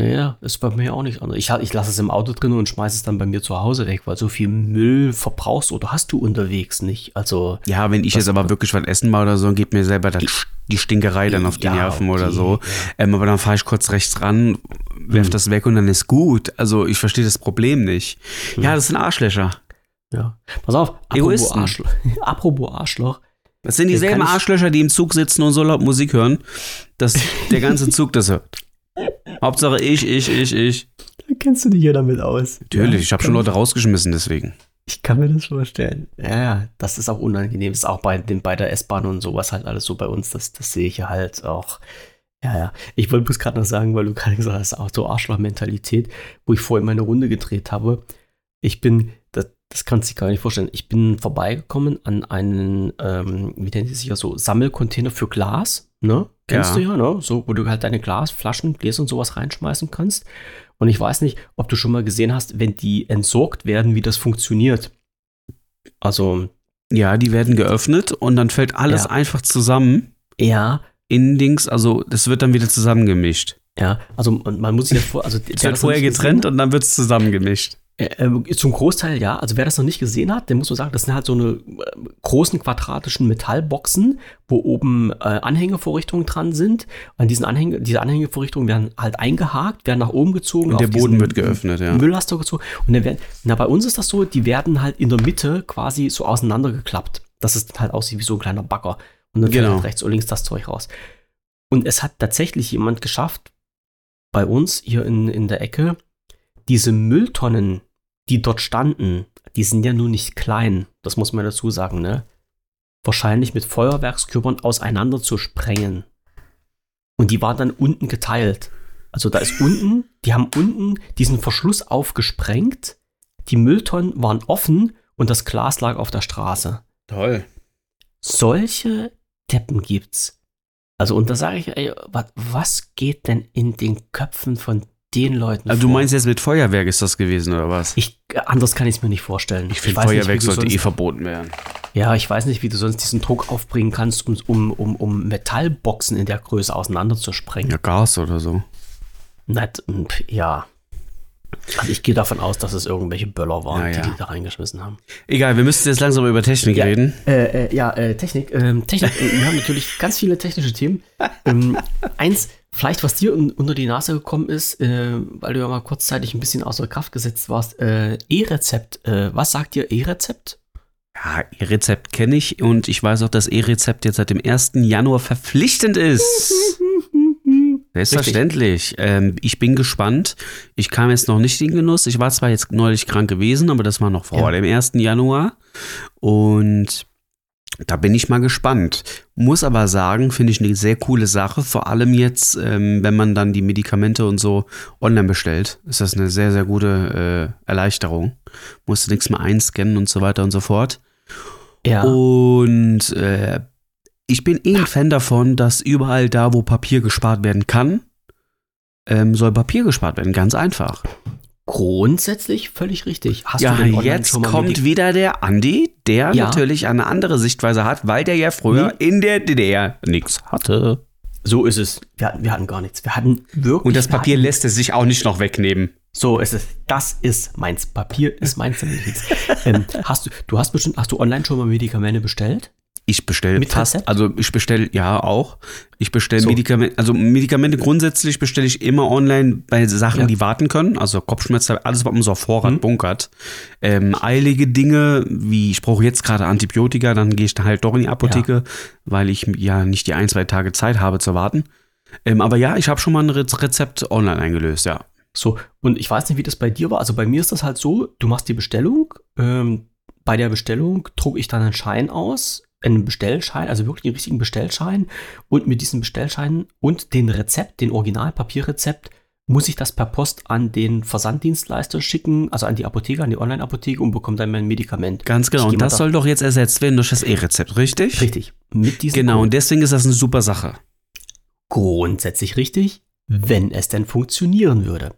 Naja, ist bei mir auch nicht anders. Ich, ich lasse es im Auto drin und schmeiße es dann bei mir zu Hause weg, weil so viel Müll verbrauchst oder hast du unterwegs nicht. Also, Ja, wenn ich jetzt aber wirklich was essen mal oder so, geht mir selber dann die Stinkerei dann auf die Ja, Nerven oder okay, so. ja. Ähm, aber dann fahre ich kurz rechts ran, werf Hm. das weg und dann ist gut. Also ich verstehe das Problem nicht. Hm. Ja, das sind Arschlöcher. ja. Pass auf, apropos. Arschloch. apropos Arschloch. Das sind Jetzt dieselben Arschlöcher, die im Zug sitzen und so laut Musik hören, dass der ganze Zug das hört. Hauptsache ich, ich, ich, ich. Da kennst du dich ja damit aus. Natürlich, Ja, ich habe schon Leute rausgeschmissen deswegen. Ich kann mir das vorstellen. Ja, ja, das ist auch unangenehm. Das ist auch bei, den, bei der S-Bahn und sowas halt alles so bei uns. Das, das sehe ich ja halt auch. Ja, ja. Ich wollte bloß gerade noch sagen, weil du gerade gesagt hast, auch so Arschloch-Mentalität, wo ich vorhin meine Runde gedreht habe. Ich bin, das, Das kannst du dir gar nicht vorstellen. Ich bin vorbeigekommen an einen, ähm, wie nennt sich ja so, Sammelcontainer für Glas, ne? Kennst Ja. du ja, ne? So, wo du halt deine Glasflaschen, Gläser und sowas reinschmeißen kannst. Und ich weiß nicht, ob du schon mal gesehen hast, wenn die entsorgt werden, wie das funktioniert. Also, Ja, die werden geöffnet und dann fällt alles Ja. einfach zusammen ja, in Dings, also das wird dann wieder zusammengemischt. ja, also man muss sich das vor, also Es wird vorher getrennt und dann wird es zusammengemischt. Äh, äh, zum Großteil ja. Also wer das noch nicht gesehen hat, der muss man sagen, das sind halt so eine äh, großen quadratischen Metallboxen, wo oben äh, Anhängevorrichtungen dran sind. An diesen Anhänge, diese Anhängevorrichtungen werden halt eingehakt, werden nach oben gezogen. Und der Boden wird geöffnet, ja. Mülllaster gezogen. Und dann werden, na, bei uns ist das so, die werden halt in der Mitte quasi so auseinandergeklappt. Dass es halt aussieht wie so ein kleiner Bagger. Und dann fällt Genau. halt rechts und links das Zeug raus. Und es hat tatsächlich jemand geschafft, bei uns hier in, in der Ecke, diese Mülltonnen, die dort standen, die sind ja nun nicht klein, das muss man dazu sagen, ne? Wahrscheinlich mit Feuerwerkskörpern auseinander zu sprengen. Und die waren dann unten geteilt. Also da ist unten, die haben unten diesen Verschluss aufgesprengt, die Mülltonnen waren offen und das Glas lag auf der Straße. Toll. Solche Deppen gibt's. Also, und da sage ich, ey, was, was geht denn in den Köpfen von den Leuten Also du meinst jetzt mit Feuerwerk ist das gewesen, oder was? Ich, anders kann ich es mir nicht vorstellen. Ich finde, nicht, Feuerwerk du sollte eh sonst, verboten werden. Ja, ich weiß nicht, wie du sonst diesen Druck aufbringen kannst, um, um, um, um Metallboxen in der Größe auseinanderzusprengen. Ja, Gas oder so. Nett, und ja. Also ich gehe davon aus, dass es irgendwelche Böller waren, Ja, ja. die die da reingeschmissen haben. Egal, wir müssen jetzt langsam über Technik Ja. reden. Äh, äh, ja, äh, Technik. Ähm, Technik. äh, wir haben natürlich ganz viele technische Themen. Ähm, eins, vielleicht was dir un unter die Nase gekommen ist, äh, weil du ja mal kurzzeitig ein bisschen außer Kraft gesetzt warst. Äh, E-Rezept. Was sagt dir E-Rezept? Ja, E-Rezept kenne ich und ich weiß auch, dass E-Rezept jetzt seit dem 1. Januar verpflichtend ist. Selbstverständlich. Ähm, ich bin gespannt. Ich kam jetzt noch nicht in den Genuss. Ich war zwar jetzt neulich krank gewesen, aber das war noch vor Ja. dem 1. Januar. Und da bin ich mal gespannt. Muss aber sagen, finde ich eine sehr coole Sache. Vor allem jetzt, ähm, wenn man dann die Medikamente und so online bestellt, ist das eine sehr, sehr gute äh, Erleichterung. Musst du nichts mehr einscannen und so weiter und so fort. Ja. Und äh, ich bin eh ein Fan davon, dass überall da, wo Papier gespart werden kann, ähm, soll Papier gespart werden. Ganz einfach. Grundsätzlich völlig richtig. Hast ja, jetzt kommt wieder der Andi, der Ja. natürlich eine andere Sichtweise hat, weil der ja früher in der DDR nichts hatte. So ist es. Wir hatten, wir hatten gar nichts. Wir hatten wirklich. Und das Papier hatten, lässt es sich auch nicht noch wegnehmen. So ist es. Das ist meins. Papier ist meins. ähm, hast du, du hast bestimmt, hast du online schon mal Medikamente bestellt? Ich bestelle Mit fast, also ich bestelle ja auch. Ich bestelle So. Medikamente, also Medikamente grundsätzlich bestelle ich immer online bei Sachen, Ja. die warten können. Also Kopfschmerzen, alles, was man so auf Vorrat Mhm. bunkert. Ähm, eilige Dinge, wie ich brauche jetzt gerade Antibiotika, dann gehe ich da halt doch in die Apotheke, weil ich ja nicht die ein, zwei Tage Zeit habe zu warten. Ähm, aber ja, ich habe schon mal ein Rez- Rezept online eingelöst, ja. So, und ich weiß nicht, wie das bei dir war. Also bei mir ist das halt so, du machst die Bestellung, ähm, bei der Bestellung drucke ich dann einen Schein aus, einen Bestellschein, also wirklich einen richtigen Bestellschein. Und mit diesem Bestellschein und den Rezept, den Originalpapierrezept, muss ich das per Post an den Versanddienstleister schicken, also an die Apotheke, an die Online-Apotheke und bekomme dann mein Medikament. Ganz genau. Und das da- soll doch jetzt ersetzt werden durch das E-Rezept, richtig? Richtig. Mit diesem Genau, Code. und deswegen ist das eine super Sache. grundsätzlich richtig, wenn es denn funktionieren würde.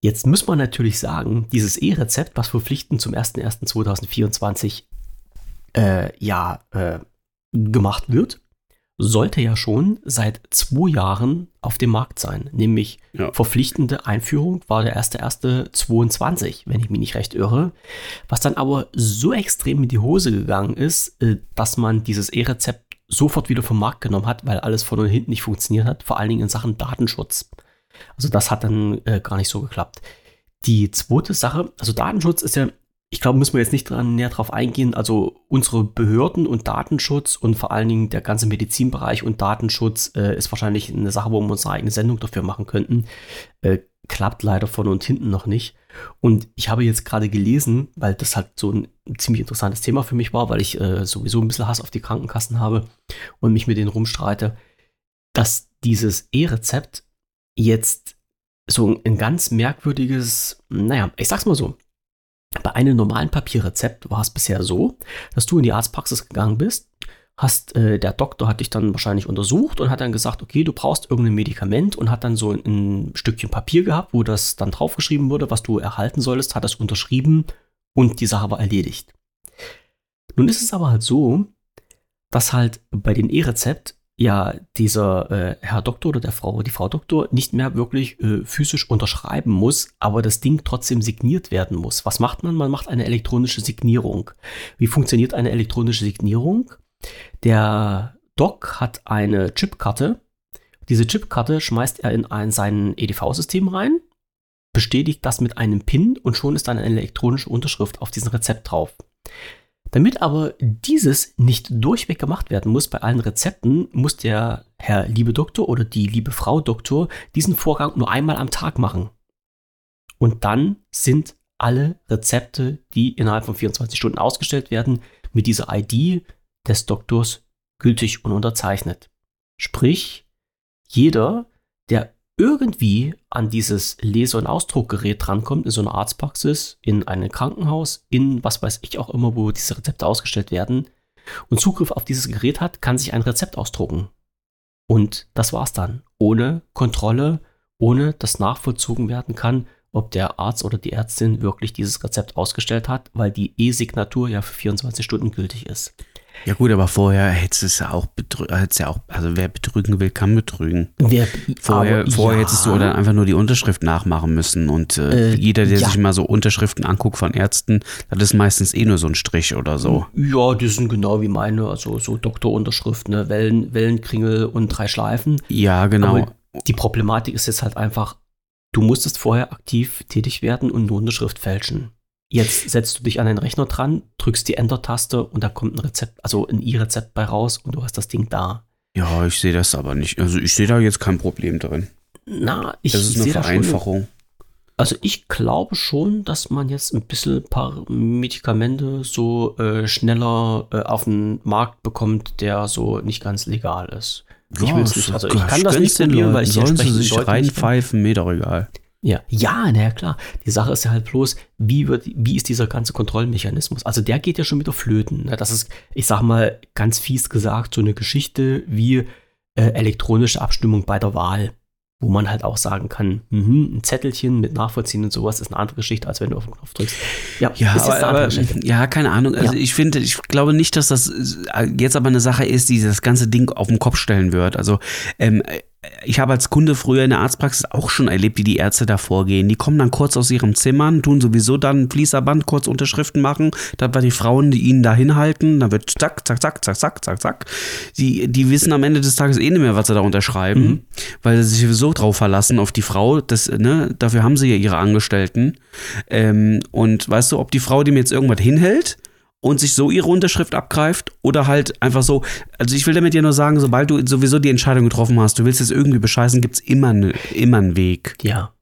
Jetzt muss man natürlich sagen, dieses E-Rezept, was verpflichtend zum 01.01.2024 äh, ja, äh, gemacht wird, sollte ja schon seit zwei Jahren auf dem Markt sein. Nämlich Ja. verpflichtende Einführung war der 1.1.22, wenn ich mich nicht recht irre. Was dann aber so extrem in die Hose gegangen ist, äh, dass man dieses E-Rezept sofort wieder vom Markt genommen hat, weil alles von und hinten nicht funktioniert hat, vor allen Dingen in Sachen Datenschutz. Also das hat dann äh, gar nicht so geklappt. Die zweite Sache, also Datenschutz ist ja, ich glaube, müssen wir jetzt nicht dran, näher drauf eingehen. Also unsere Behörden und Datenschutz und vor allen Dingen der ganze Medizinbereich und Datenschutz äh, ist wahrscheinlich eine Sache, wo wir unsere eigene Sendung dafür machen könnten. Äh, klappt leider von und hinten noch nicht. Und ich habe jetzt gerade gelesen, weil das halt so ein ziemlich interessantes Thema für mich war, weil ich äh, sowieso ein bisschen Hass auf die Krankenkassen habe und mich mit denen rumstreite, dass dieses E-Rezept jetzt so ein ganz merkwürdiges, naja, ich sag's mal so. Bei einem normalen Papierrezept war es bisher so, dass du in die Arztpraxis gegangen bist, hast, äh, der Doktor hat dich dann wahrscheinlich untersucht und hat dann gesagt, okay, du brauchst irgendein Medikament und hat dann so ein, ein Stückchen Papier gehabt, wo das dann draufgeschrieben wurde, was du erhalten solltest, hat das unterschrieben und die Sache war erledigt. Nun ist es aber halt so, dass halt bei dem E-Rezept ja dieser äh, Herr Doktor oder der Frau, die Frau Doktor nicht mehr wirklich äh, physisch unterschreiben muss, aber das Ding trotzdem signiert werden muss. Was macht man? Man macht eine elektronische Signierung. Wie funktioniert eine elektronische Signierung? Der Doc hat eine Chipkarte. Diese Chipkarte schmeißt er in ein, sein EDV-System rein, bestätigt das mit einem PIN und schon ist dann eine elektronische Unterschrift auf diesem Rezept drauf. Damit aber dieses nicht durchweg gemacht werden muss bei allen Rezepten, muss der Herr liebe Doktor oder die liebe Frau Doktor diesen Vorgang nur einmal am Tag machen. Und dann sind alle Rezepte, die innerhalb von 24 Stunden ausgestellt werden, mit dieser ID des Doktors gültig und unterzeichnet. Sprich, jeder, der irgendwie an dieses Lese- und Ausdruckgerät drankommt, in so einer Arztpraxis, in einem Krankenhaus, in was weiß ich auch immer, wo diese Rezepte ausgestellt werden und Zugriff auf dieses Gerät hat, kann sich ein Rezept ausdrucken. Und das war's dann. Ohne Kontrolle, ohne dass nachvollzogen werden kann, ob der Arzt oder die Ärztin wirklich dieses Rezept ausgestellt hat, weil die E-Signatur ja für 24 Stunden gültig ist. Ja gut, aber vorher hättest es ja auch, hättest ja auch, also wer betrügen will, kann betrügen. Wer, Vorher, aber vorher ja, hättest du dann einfach nur die Unterschrift nachmachen müssen und äh, Äh, jeder, der ja. sich mal so Unterschriften anguckt von Ärzten, das ist meistens eh nur so ein Strich oder so. Ja, die sind genau wie meine, also so Doktorunterschrift, ne? Wellen, Wellenkringel und drei Schleifen. Ja, genau. Aber die Problematik ist jetzt halt einfach, du musstest vorher aktiv tätig werden und nur eine Schrift fälschen. Jetzt setzt du dich an den Rechner dran, drückst die Enter-Taste und da kommt ein Rezept, also ein I-Rezept bei raus und du hast das Ding da. ja, ich sehe das aber nicht. Also ich sehe da jetzt kein Problem drin. Na, ich Das ist eine sehe. Vereinfachung. Also ich glaube schon, dass man jetzt ein bisschen ein paar Medikamente so äh, schneller äh, auf den Markt bekommt, der so nicht ganz legal ist. ich will es nicht. Also ich kann das nicht probieren, weil ich Sollen sie sich reinpfeifen, mir doch egal. Ja, ja, na ja, klar. Die Sache ist ja halt bloß, wie wird, wie ist dieser ganze Kontrollmechanismus? Also der geht ja schon wieder flöten. Ne? Das ist, ich sag mal, ganz fies gesagt, so eine Geschichte wie äh, elektronische Abstimmung bei der Wahl, wo man halt auch sagen kann, mhm, ein Zettelchen mit Nachvollziehen und sowas ist eine andere Geschichte, als wenn du auf den Knopf drückst. Ja, Ja, aber, aber ja, keine Ahnung. Also Ja. ich finde, ich glaube nicht, dass das äh, jetzt aber eine Sache ist, die das ganze Ding auf den Kopf stellen wird. Also ähm, ich habe als Kunde früher in der Arztpraxis auch schon erlebt, wie die Ärzte da vorgehen. Die kommen dann kurz aus ihrem Zimmern, tun sowieso dann ein Fließerband, kurz Unterschriften machen, dann bei die Frauen, die ihnen da hinhalten, dann wird zack, zack, zack, zack, zack, zack, zack. Die, die wissen am Ende des Tages eh nicht mehr, was sie da unterschreiben, Mhm. weil sie sich sowieso drauf verlassen, auf die Frau. Das, ne, dafür haben sie ja ihre Angestellten. Ähm, und weißt du, ob die Frau dem jetzt irgendwas hinhält und sich so ihre Unterschrift abgreift oder halt einfach so, also ich will damit ja nur sagen, sobald du sowieso die Entscheidung getroffen hast, du willst es irgendwie bescheißen, gibt es immer, ne, immer einen Weg. Ja.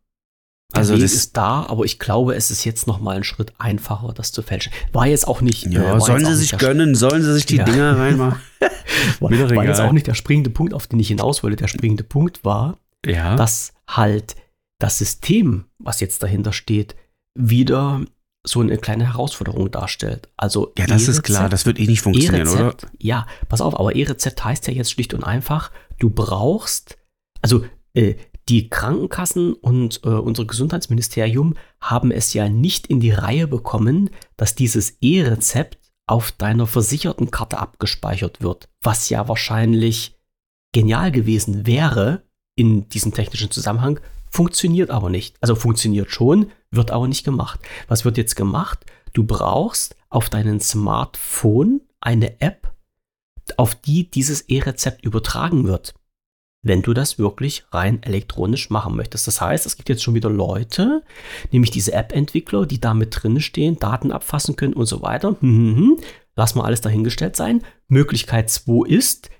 Der Also Weg das- ist da, aber ich glaube, es ist jetzt noch mal ein Schritt einfacher, das zu fälschen. War jetzt auch nicht. äh, Ja, war sollen sie sich gönnen, sollen sie sich die Ja. Dinger reinmachen. War, war jetzt auch nicht der springende Punkt, auf den ich hinaus wollte. Der springende Punkt war, Ja. dass halt das System, was jetzt dahinter steht, wieder so eine kleine Herausforderung darstellt. Also ja, das ist E-Rezept- klar, das wird eh nicht funktionieren, oder? E-Rezept, ja, pass auf, aber E-Rezept heißt ja jetzt schlicht und einfach, du brauchst, also äh, die Krankenkassen und äh, unser Gesundheitsministerium haben es ja nicht in die Reihe bekommen, dass dieses E-Rezept auf deiner Versichertenkarte abgespeichert wird, was ja wahrscheinlich genial gewesen wäre in diesem technischen Zusammenhang, funktioniert aber nicht. Also funktioniert schon, wird aber nicht gemacht. Was wird jetzt gemacht? Du brauchst auf deinem Smartphone eine App, auf die dieses E-Rezept übertragen wird, wenn du das wirklich rein elektronisch machen möchtest. Das heißt, es gibt jetzt schon wieder Leute, nämlich diese App-Entwickler, die da mit drin stehen, Daten abfassen können und so weiter. Mhm. Lass mal alles dahingestellt sein. Möglichkeit 2 ist,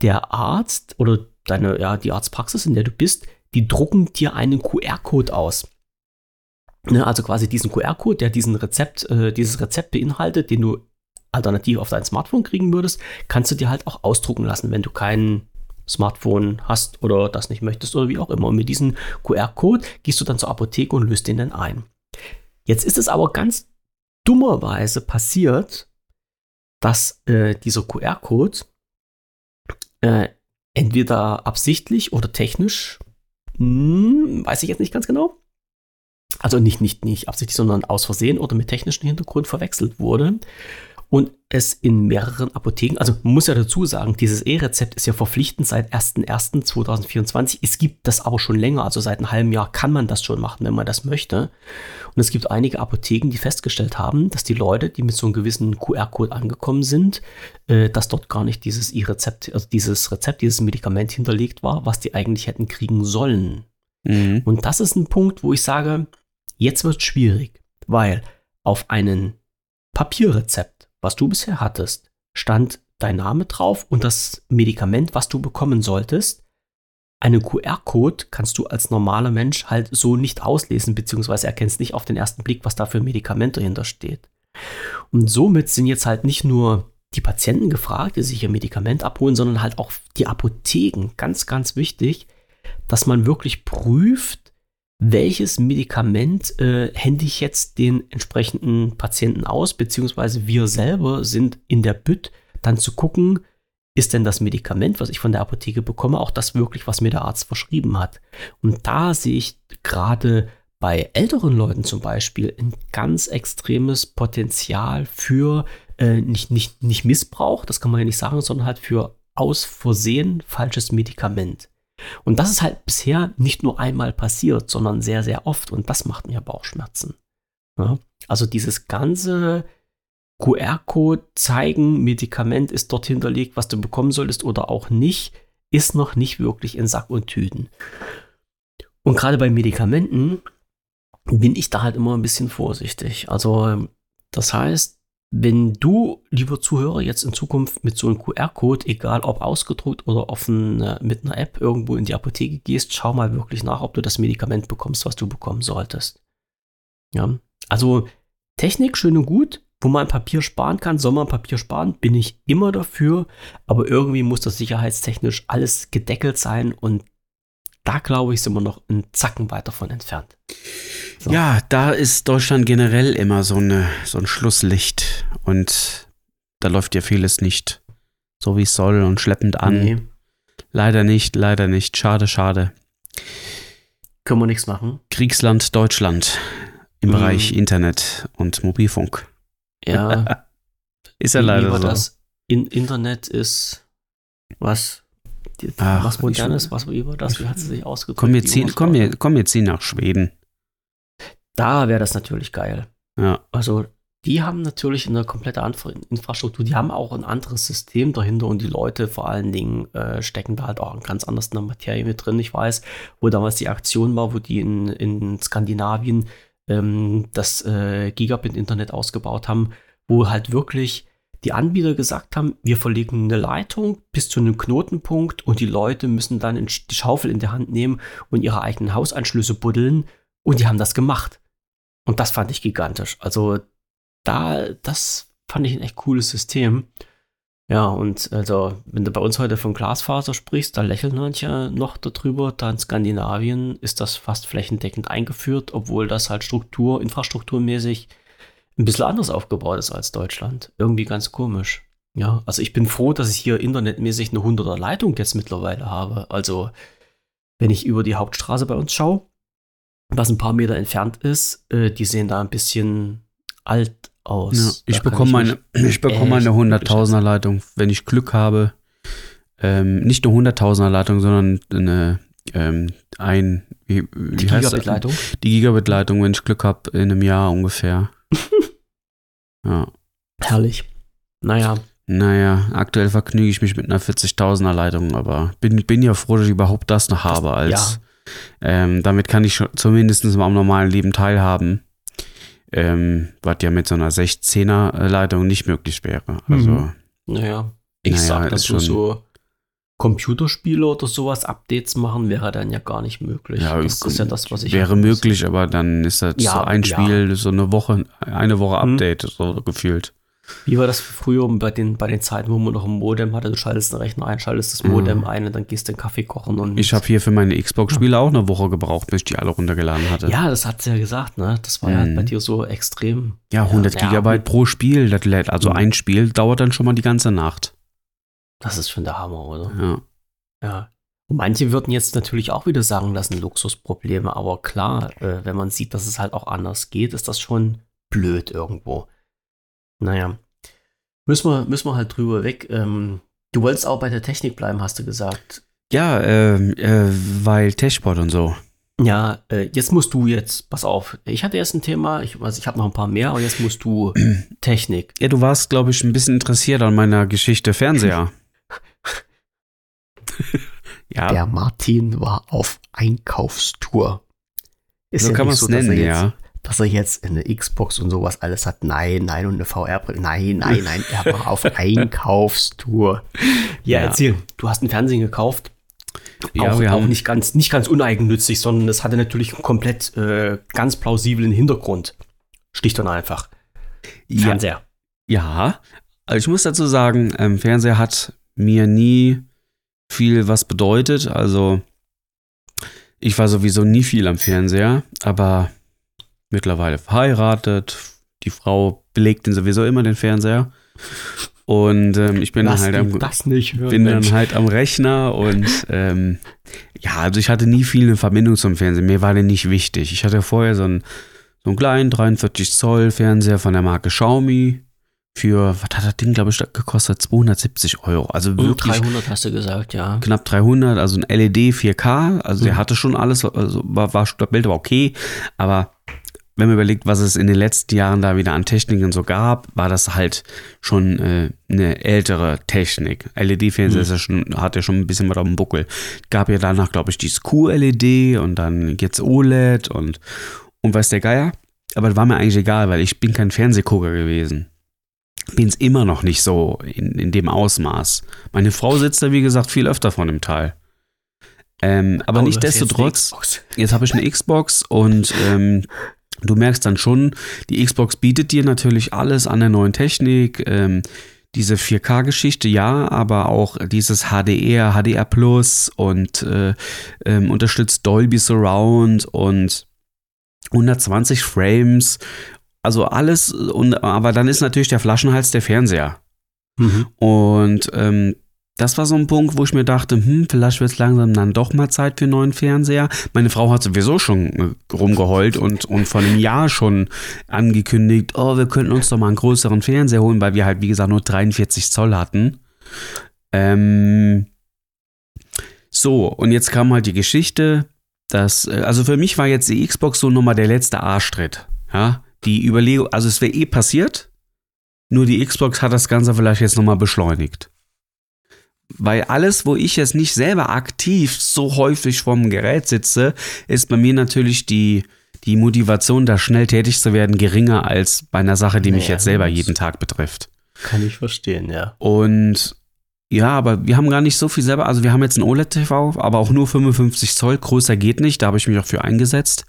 der Arzt oder deine, ja, die Arztpraxis, in der du bist, die drucken dir einen QR-Code aus. Ne, also quasi diesen QR-Code, der diesen Rezept, äh, dieses Rezept beinhaltet, den du alternativ auf dein Smartphone kriegen würdest, kannst du dir halt auch ausdrucken lassen, wenn du kein Smartphone hast oder das nicht möchtest oder wie auch immer. Und mit diesem QR-Code gehst du dann zur Apotheke und löst den dann ein. Jetzt ist es aber ganz dummerweise passiert, dass äh, dieser QR-Code äh, entweder absichtlich oder technisch, hm, weiß ich jetzt nicht ganz genau, also nicht, nicht, nicht absichtlich, sondern aus Versehen oder mit technischem Hintergrund verwechselt wurde und es in mehreren Apotheken, also man muss ja dazu sagen, dieses E-Rezept ist ja verpflichtend seit 01.01.2024. Es gibt das aber schon länger, also seit einem halben Jahr kann man das schon machen, wenn man das möchte. Und es gibt einige Apotheken, die festgestellt haben, dass die Leute, die mit so einem gewissen QR-Code angekommen sind, äh, dass dort gar nicht dieses E-Rezept, also dieses Rezept, dieses Medikament hinterlegt war, was die eigentlich hätten kriegen sollen. Mhm. Und das ist ein Punkt, wo ich sage, jetzt wird es schwierig, weil auf einen Papierrezept, was du bisher hattest, stand dein Name drauf und das Medikament, was du bekommen solltest. Einen QR-Code kannst du als normaler Mensch halt so nicht auslesen, beziehungsweise erkennst nicht auf den ersten Blick, was da für ein Medikament dahinter steht. Und somit sind jetzt halt nicht nur die Patienten gefragt, die sich ihr Medikament abholen, sondern halt auch die Apotheken. Ganz, ganz wichtig, dass man wirklich prüft, welches Medikament äh, hände ich jetzt den entsprechenden Patienten aus, beziehungsweise wir selber sind in der Bütt, dann zu gucken, ist denn das Medikament, was ich von der Apotheke bekomme, auch das wirklich, was mir der Arzt verschrieben hat. Und da sehe ich gerade bei älteren Leuten zum Beispiel ein ganz extremes Potenzial für äh, nicht, nicht, nicht Missbrauch, das kann man ja nicht sagen, sondern halt für aus Versehen falsches Medikament. Und das ist halt bisher nicht nur einmal passiert, sondern sehr, sehr oft. Und das macht mir Bauchschmerzen. Ja? Also dieses ganze QR-Code zeigen, Medikament ist dort hinterlegt, was du bekommen solltest oder auch nicht, ist noch nicht wirklich in Sack und Tüten. Und gerade bei Medikamenten bin ich da halt immer ein bisschen vorsichtig. Also das heißt, wenn du, lieber Zuhörer, jetzt in Zukunft mit so einem QR-Code, egal ob ausgedruckt oder offen mit einer App irgendwo in die Apotheke gehst, schau mal wirklich nach, ob du das Medikament bekommst, was du bekommen solltest. Ja, also Technik schön und gut, wo man Papier sparen kann, soll man Papier sparen, bin ich immer dafür, aber irgendwie muss das sicherheitstechnisch alles gedeckelt sein und da glaube ich, sind wir noch einen Zacken weiter von entfernt. So. Ja, da ist Deutschland generell immer so, eine, so ein Schlusslicht und da läuft ja vieles nicht so wie es soll und schleppend an. Nee. Leider nicht, leider nicht. Schade, schade. Können wir nichts machen. Kriegsland Deutschland im mhm. Bereich Internet und Mobilfunk. Ja. ist ja leider so. Das in Internet ist was Ach, was Modernes, was über das, wie hat sie sich ausgedrückt? Komm, wir ziehen, komm, wir, komm, wir ziehen nach Schweden. Da wäre das natürlich geil. Ja. Also, die haben natürlich eine komplette Infrastruktur, die haben auch ein anderes System dahinter und die Leute vor allen Dingen äh, stecken da halt auch ganz anders in der Materie mit drin. Ich weiß, wo damals die Aktion war, wo die in, in Skandinavien ähm, das äh, Gigabit-Internet ausgebaut haben, wo halt wirklich die Anbieter gesagt haben, wir verlegen eine Leitung bis zu einem Knotenpunkt und die Leute müssen dann die Schaufel in der Hand nehmen und ihre eigenen Hausanschlüsse buddeln und die haben das gemacht. Und das fand ich gigantisch. Also da, das fand ich ein echt cooles System. Ja, und also, wenn du bei uns heute von Glasfaser sprichst, da lächeln manche noch darüber. Da in Skandinavien ist das fast flächendeckend eingeführt, obwohl das halt Struktur, infrastrukturmäßig ein bisschen anders aufgebaut ist als Deutschland. Irgendwie ganz komisch. Ja, also ich bin froh, dass ich hier internetmäßig eine 100er Leitung jetzt mittlerweile habe. Also, wenn ich über die Hauptstraße bei uns schaue, was ein paar Meter entfernt ist, äh, die sehen da ein bisschen alt aus. Ja, ich, bekomme meine, ich bekomme eine 100.000er Leitung, wenn ich Glück habe. Ähm, nicht eine 100.000er Leitung, sondern eine ähm, ein wie, wie die Gigabit-Leitung. Die Gigabit-Leitung, wenn ich Glück habe, in einem Jahr ungefähr. Ja. Herrlich. Naja. Naja, aktuell vergnüge ich mich mit einer 40.000er Leitung, aber bin, bin ja froh, dass ich überhaupt das noch habe. Als, ja. ähm, damit kann ich schon, zumindest mal am normalen Leben teilhaben. Ähm, was ja mit so einer 16er Leitung nicht möglich wäre. Also, mhm. Naja, ich naja, sag dazu so Computerspiele oder sowas Updates machen, wäre dann ja gar nicht möglich. Ja, das ist ja das, was ich. Wäre möglich, aber dann ist das ja, so ein Spiel, ja. so eine Woche, eine Woche mhm. Update, hm. so gefühlt. Wie war das früher bei den, bei den Zeiten, wo man noch ein Modem hatte? Du schaltest den Rechner ein, schaltest das Modem ein und dann gehst du den Kaffee kochen. Und Ich habe hier für meine Xbox-Spiele auch eine Woche gebraucht, bis ich die alle runtergeladen hatte. ja, das hat sie ja gesagt, ne? Das war ja Mhm. bei dir so extrem. Ja, 100 Ja, Gigabyte pro Spiel. Das lädt, also Mhm. ein Spiel dauert dann schon mal die ganze Nacht. Das ist schon der Hammer, oder? Ja. Ja. Manche würden jetzt natürlich auch wieder sagen, das sind Luxusprobleme, aber klar, äh, wenn man sieht, dass es halt auch anders geht, ist das schon blöd irgendwo. Naja. Müssen wir, müssen wir halt drüber weg. Ähm, du wolltest auch bei der Technik bleiben, hast du gesagt. Ja, ähm, äh, weil Techpot und so. Ja, äh, jetzt musst du jetzt, pass auf, ich hatte erst ein Thema, ich, also ich habe noch ein paar mehr, aber jetzt musst du Technik. Ja, du warst, glaube ich, ein bisschen interessiert an meiner Geschichte Fernseher. Ja, Der Martin war auf Einkaufstour. Ist so ja kann man es dass er nennen, jetzt, ja. Dass er jetzt eine Xbox und sowas alles hat. Nein, nein, und eine VR-Brille. Nein, nein, nein, er war auf Einkaufstour. Ja, Ja. erzähl. Du hast einen Fernsehen gekauft. Ja, auch, wir auch haben- nicht ganz, nicht ganz uneigennützig, sondern es hatte natürlich einen komplett äh, ganz plausiblen Hintergrund. Schlicht und einfach. Ja, Fernseher. ja, also ich muss dazu sagen, ähm, Fernseher hat mir nie viel was bedeutet. Also ich war sowieso nie viel am Fernseher, aber mittlerweile verheiratet. Die Frau belegt den sowieso immer den Fernseher. Und ähm, ich bin dann halt am, nicht bin dann halt am Rechner und ähm, ja, also ich hatte nie viel eine Verbindung zum Fernsehen. Mir war der nicht wichtig. Ich hatte vorher so einen, so einen kleinen 43 Zoll Fernseher von der Marke Xiaomi für, was hat das Ding, glaube ich, gekostet? 270 Euro. Also Und wirklich 300 hast du gesagt, ja. knapp 300, also ein LED 4K. Also der Mhm. hatte schon alles, also war, war das Bild war okay, aber wenn man überlegt, was es in den letzten Jahren da wieder an Techniken so gab, war das halt schon äh, eine ältere Technik. LED-Fernseher Mhm. ja schon, hat ja schon ein bisschen was auf dem Buckel. Gab ja danach, glaube ich, dieses QLED und dann jetzt OLED und, und weiß der Geier. Aber das war mir eigentlich egal, weil ich bin kein Fernsehgucker gewesen. Bin es immer noch nicht so in, in dem Ausmaß. Meine Frau sitzt da, wie gesagt, viel öfter von dem Teil. Ähm, aber Oh, hast nichtsdestotrotz, jetzt eine Xbox. jetzt habe ich eine Xbox und ähm, du merkst dann schon, die Xbox bietet dir natürlich alles an der neuen Technik. Ähm, diese 4K-Geschichte, ja, aber auch dieses HDR, HDR Plus und äh, ähm, unterstützt Dolby Surround und 120 Frames. Also alles, und, aber dann ist natürlich der Flaschenhals der Fernseher. Mhm. Und ähm, das war so ein Punkt, wo ich mir dachte, hm, vielleicht wird es langsam dann doch mal Zeit für einen neuen Fernseher. Meine Frau hat sowieso schon äh, rumgeheult und, und vor einem Jahr schon angekündigt, oh, wir könnten uns doch mal einen größeren Fernseher holen, weil wir halt, wie gesagt, nur 43 Zoll hatten. Ähm, so, und jetzt kam halt die Geschichte, dass, äh, also für mich war jetzt die Xbox so nochmal der letzte Arschtritt. Ja, die Überlegung, also es wäre eh passiert, nur die Xbox hat das Ganze vielleicht jetzt nochmal beschleunigt. Weil alles, wo ich jetzt nicht selber aktiv so häufig vorm Gerät sitze, ist bei mir natürlich die, die Motivation, da schnell tätig zu werden, geringer als bei einer Sache, die mich Ja, jetzt selber jeden Tag betrifft. Kann ich verstehen, ja. Und ja, aber wir haben gar nicht so viel selber. Also wir haben jetzt ein OLED-TV, aber auch nur 55 Zoll. Größer geht nicht. Da habe ich mich auch für eingesetzt.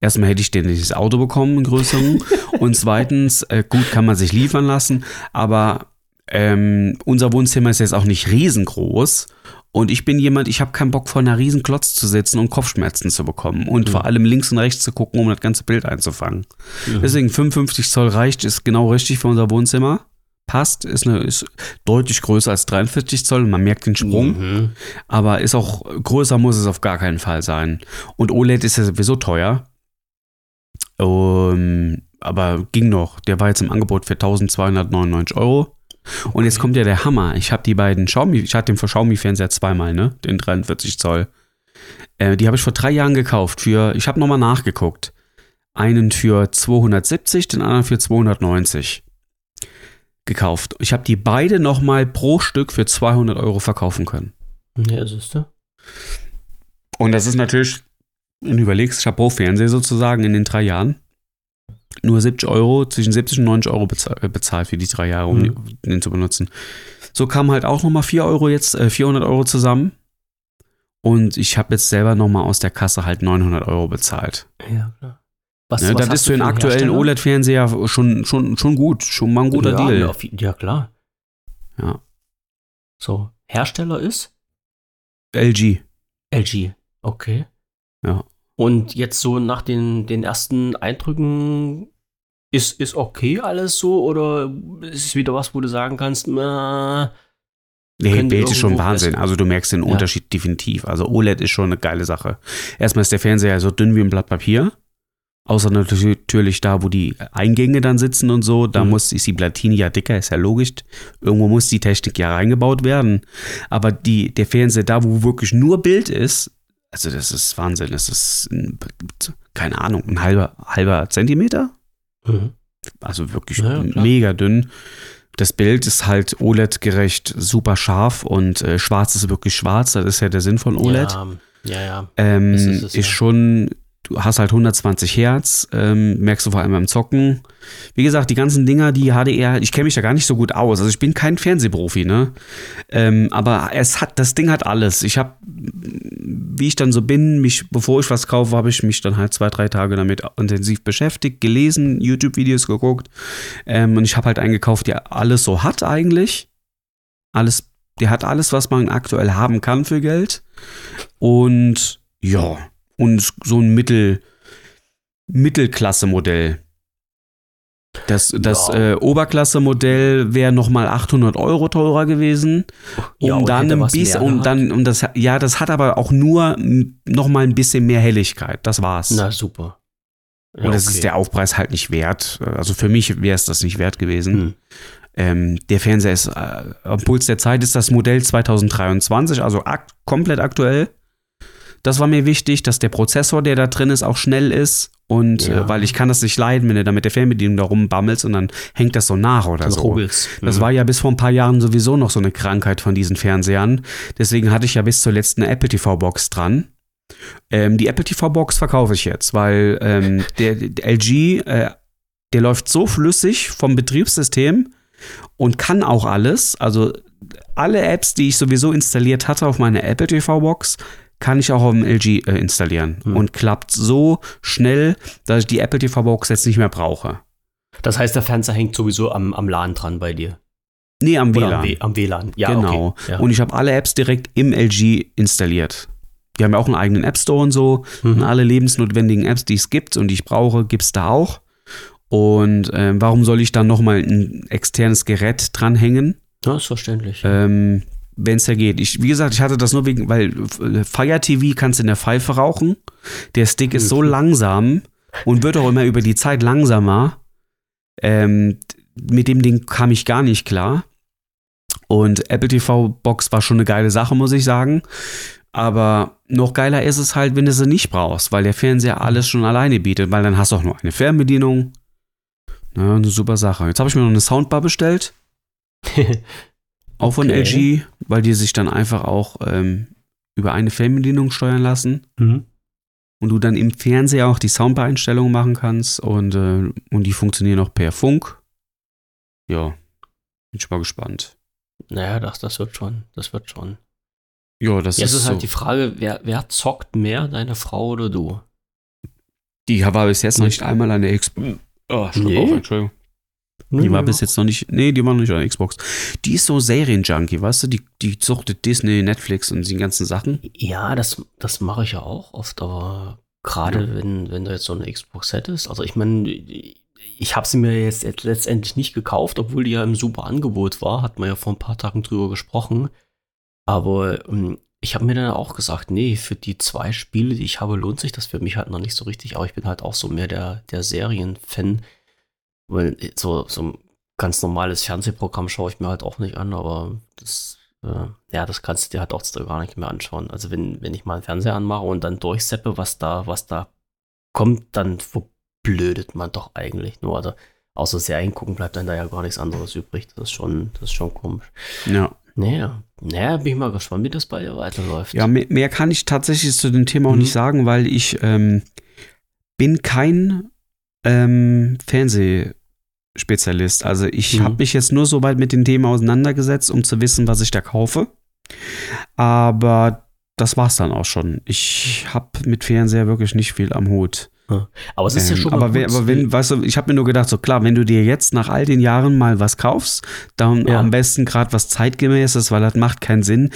Erstmal hätte ich den dieses Auto bekommen, einen größeren. Und zweitens, äh, gut, kann man sich liefern lassen. Aber ähm, unser Wohnzimmer ist jetzt auch nicht riesengroß. Und ich bin jemand, ich habe keinen Bock vor einer riesen Klotz zu sitzen und Kopfschmerzen zu bekommen. Und vor allem links und rechts zu gucken, um das ganze Bild einzufangen. Deswegen 55 Zoll reicht, ist genau richtig für unser Wohnzimmer. Passt, ist, eine, ist deutlich größer als 43 Zoll. Man merkt den Sprung. Mhm. Aber ist auch größer muss es auf gar keinen Fall sein. Und OLED ist ja sowieso teuer. Um, aber ging noch. Der war jetzt im Angebot für 1299 Euro. Und jetzt kommt ja der Hammer. Ich habe die beiden Xiaomi, ich hatte den für Xiaomi-Fernseher zweimal, ne? Den 43 Zoll. Äh, die habe ich vor drei Jahren gekauft. Für, ich habe nochmal nachgeguckt. Einen für 270, den anderen für 290 gekauft. Ich habe die beide nochmal pro Stück für 200 Euro verkaufen können. Ja, siehst du? Und das ist natürlich, wenn du überlegst, Chapeau-Fernseher sozusagen in den drei Jahren. Nur 70 Euro, zwischen 70 und 90 Euro äh, bezahlt für die drei Jahre, um Mhm. den zu benutzen. So kamen halt auch nochmal 4 Euro jetzt, äh, 400 Euro zusammen. Und ich habe jetzt selber nochmal aus der Kasse halt 900 Euro bezahlt. Ja, klar. Was, Ne, was das ist du für einen aktuellen? OLED-Fernseher schon, schon, schon gut, schon mal ein guter ja, Deal. Ja, klar. Ja. So, Hersteller ist LG. LG. Okay. Ja. Und jetzt so nach den, den ersten Eindrücken ist, ist okay alles so oder ist es wieder was, wo du sagen kannst, na, Nee, Bild ist schon Wahnsinn. Also du merkst den Ja. Unterschied definitiv. Also OLED ist schon eine geile Sache. Erstmal ist der Fernseher so dünn wie ein Blatt Papier. Außer natürlich da, wo die Eingänge dann sitzen und so. Da Mhm. muss, ist die Platine ja dicker, ist ja logisch. Irgendwo muss die Technik ja reingebaut werden. Aber die, der Fernseher da, wo wirklich nur Bild ist, also das ist Wahnsinn. Das ist, ein, keine Ahnung, ein halber, halber Zentimeter? Mhm. Also wirklich Ja, mega dünn. Das Bild ist halt OLED-gerecht, super scharf und äh, schwarz ist wirklich schwarz. Das ist ja der Sinn von OLED. Ja, ja, ja. ähm, ist ist es, ja. schon, du hast halt 120 Hertz, ähm, merkst du vor allem beim Zocken. Wie gesagt, die ganzen Dinger, die HDR, ich kenne mich da gar nicht so gut aus. Also ich bin kein Fernsehprofi, ne? Ähm, aber es hat, das Ding hat alles. Ich habe, wie ich dann so bin, mich, bevor ich was kaufe, habe ich mich dann halt zwei, drei Tage damit intensiv beschäftigt, gelesen, YouTube-Videos geguckt. Ähm, und ich habe halt einen gekauft, der alles so hat eigentlich. Alles, der hat alles, was man aktuell haben kann für Geld. Und ja, und so ein Mittel, Mittelklasse-Modell. Das, das Ja. äh, Oberklasse-Modell wäre nochmal 800 Euro teurer gewesen. Um Ja, und dann ein bisschen, um gehabt. dann, um das, ja, das hat aber auch nur nochmal ein bisschen mehr Helligkeit. Das war's. Na, super. Ja, und das okay. ist der Aufpreis halt nicht wert. Also für mich wäre es das nicht wert gewesen. Hm. Ähm, der Fernseher ist äh, am Puls der Zeit, ist das Modell 2023, also ak komplett aktuell. Das war mir wichtig, dass der Prozessor, der da drin ist, auch schnell ist. Und Ja. äh, weil ich kann das nicht leiden, wenn du da mit der Fernbedienung da rumbammelst und dann hängt das so nach oder Dann so. rubbelt's. Das Mhm. war ja bis vor ein paar Jahren sowieso noch so eine Krankheit von diesen Fernsehern. Deswegen hatte ich ja bis zuletzt eine Apple TV-Box dran. Ähm, die Apple TV-Box verkaufe ich jetzt, weil ähm, der, der LG, äh, der läuft so flüssig vom Betriebssystem und kann auch alles. Also alle Apps, die ich sowieso installiert hatte auf meiner Apple TV-Box, kann ich auch auf dem LG äh, installieren. Hm. Und klappt so schnell, dass ich die Apple TV-Box jetzt nicht mehr brauche. Das heißt, der Fernseher hängt sowieso am, am LAN dran bei dir. Nee, am Oder WLAN. am, WLAN. Ja, genau. Okay. Ja. Und ich habe alle Apps direkt im LG installiert. Die haben ja auch einen eigenen App Store und so. Und Mhm. alle lebensnotwendigen Apps, die es gibt und die ich brauche, gibt es da auch. Und ähm, warum soll ich dann nochmal ein externes Gerät dranhängen, ja, ist verständlich. ähm, wenn es ja geht? Ich, wie gesagt, ich hatte das nur wegen, weil äh, Fire TV kannst du in der Pfeife rauchen. Der Stick ist so Mhm. langsam und wird auch immer über die Zeit langsamer. Ähm, mit dem Ding kam ich gar nicht klar. Und Apple TV Box war schon eine geile Sache, muss ich sagen. Aber noch geiler ist es halt, wenn du sie nicht brauchst, weil der Fernseher alles schon alleine bietet, weil dann hast du auch nur eine Fernbedienung. Ja, eine super Sache. Jetzt habe ich mir noch eine Soundbar bestellt, auch von Okay. LG, weil die sich dann einfach auch ähm, über eine Fernbedienung steuern lassen mhm. und du dann im Fernseher auch die Soundbar-Einstellungen machen kannst und, äh, und die funktionieren auch per Funk. Ja, bin ich mal gespannt. Naja, das, das wird schon. Das wird schon. Ja, das Jetzt ist, ist so. halt die Frage, wer, wer zockt mehr, deine Frau oder du? Die war bis jetzt noch nicht einmal an der Xbox. Oh, Schluck Nee? auf, Entschuldigung. Die war bis jetzt noch nicht. Nee, die war noch nicht an der Xbox. Die ist so Serienjunkie, weißt du? Die, die suchtet Disney, Netflix und die ganzen Sachen. Ja, das, das mache ich ja auch oft, aber gerade wenn, wenn du jetzt so eine Xbox hättest, also ich meine, ich habe sie mir jetzt jetzt letztendlich nicht gekauft, obwohl die ja im super Angebot war, hat man ja vor ein paar Tagen drüber gesprochen. Aber ähm, ich habe mir dann auch gesagt, nee, für die zwei Spiele, die ich habe, lohnt sich das für mich halt noch nicht so richtig. Aber ich bin halt auch so mehr der, der Serienfan. Weil so, so ein ganz normales Fernsehprogramm schaue ich mir halt auch nicht an, aber das, äh, ja, das kannst du dir halt auch gar nicht mehr anschauen. Also wenn, wenn ich mal einen Fernseher anmache und dann durchseppe, was da, was da kommt, dann verblödet man doch eigentlich nur. Also außer Serien gucken bleibt dann da ja gar nichts anderes übrig. Das ist schon, das ist schon komisch. Ja. Naja, naja, bin ich mal gespannt, wie das bei dir weiterläuft. Ja, mehr, mehr kann ich tatsächlich zu dem Thema auch Mhm. nicht sagen, weil ich ähm, bin kein ähm, Fernsehspezialist. Also ich Mhm. habe mich jetzt nur so weit mit dem Thema auseinandergesetzt, um zu wissen, was ich da kaufe. Aber das war's dann auch schon. Ich habe mit Fernseher wirklich nicht viel am Hut. Aber es ist ja Ähm, schon mal aber, gut, wenn, aber wenn, weißt du, ich habe mir nur gedacht, so klar, wenn du dir jetzt nach all den Jahren mal was kaufst, dann Ja. am besten gerade was zeitgemäßes, weil das macht keinen Sinn.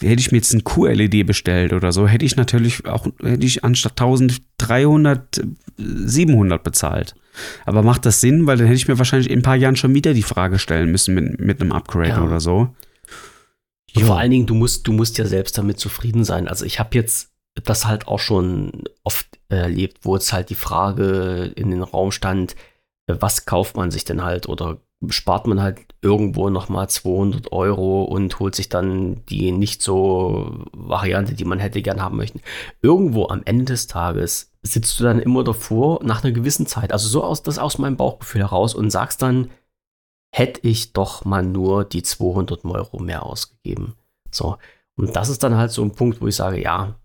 Hätte ich mir jetzt ein QLED bestellt oder so, hätte ich natürlich auch, hätte ich anstatt 1300 äh, 700 bezahlt. Aber macht das Sinn, weil dann hätte ich mir wahrscheinlich in ein paar Jahren schon wieder die Frage stellen müssen mit, mit einem Upgrade Ja. oder so. Und vor allen Dingen, du musst, du musst ja selbst damit zufrieden sein. Also ich habe jetzt das halt auch schon oft erlebt, wo jetzt halt die Frage in den Raum stand, was kauft man sich denn halt oder spart man halt irgendwo nochmal 200 Euro und holt sich dann die nicht so Variante, die man hätte gern haben möchten. Irgendwo am Ende des Tages sitzt du dann immer davor nach einer gewissen Zeit, also so aus, das aus meinem Bauchgefühl heraus und sagst dann, hätte ich doch mal nur die 200 Euro mehr ausgegeben. So. Und das ist dann halt so ein Punkt, wo ich sage, ja,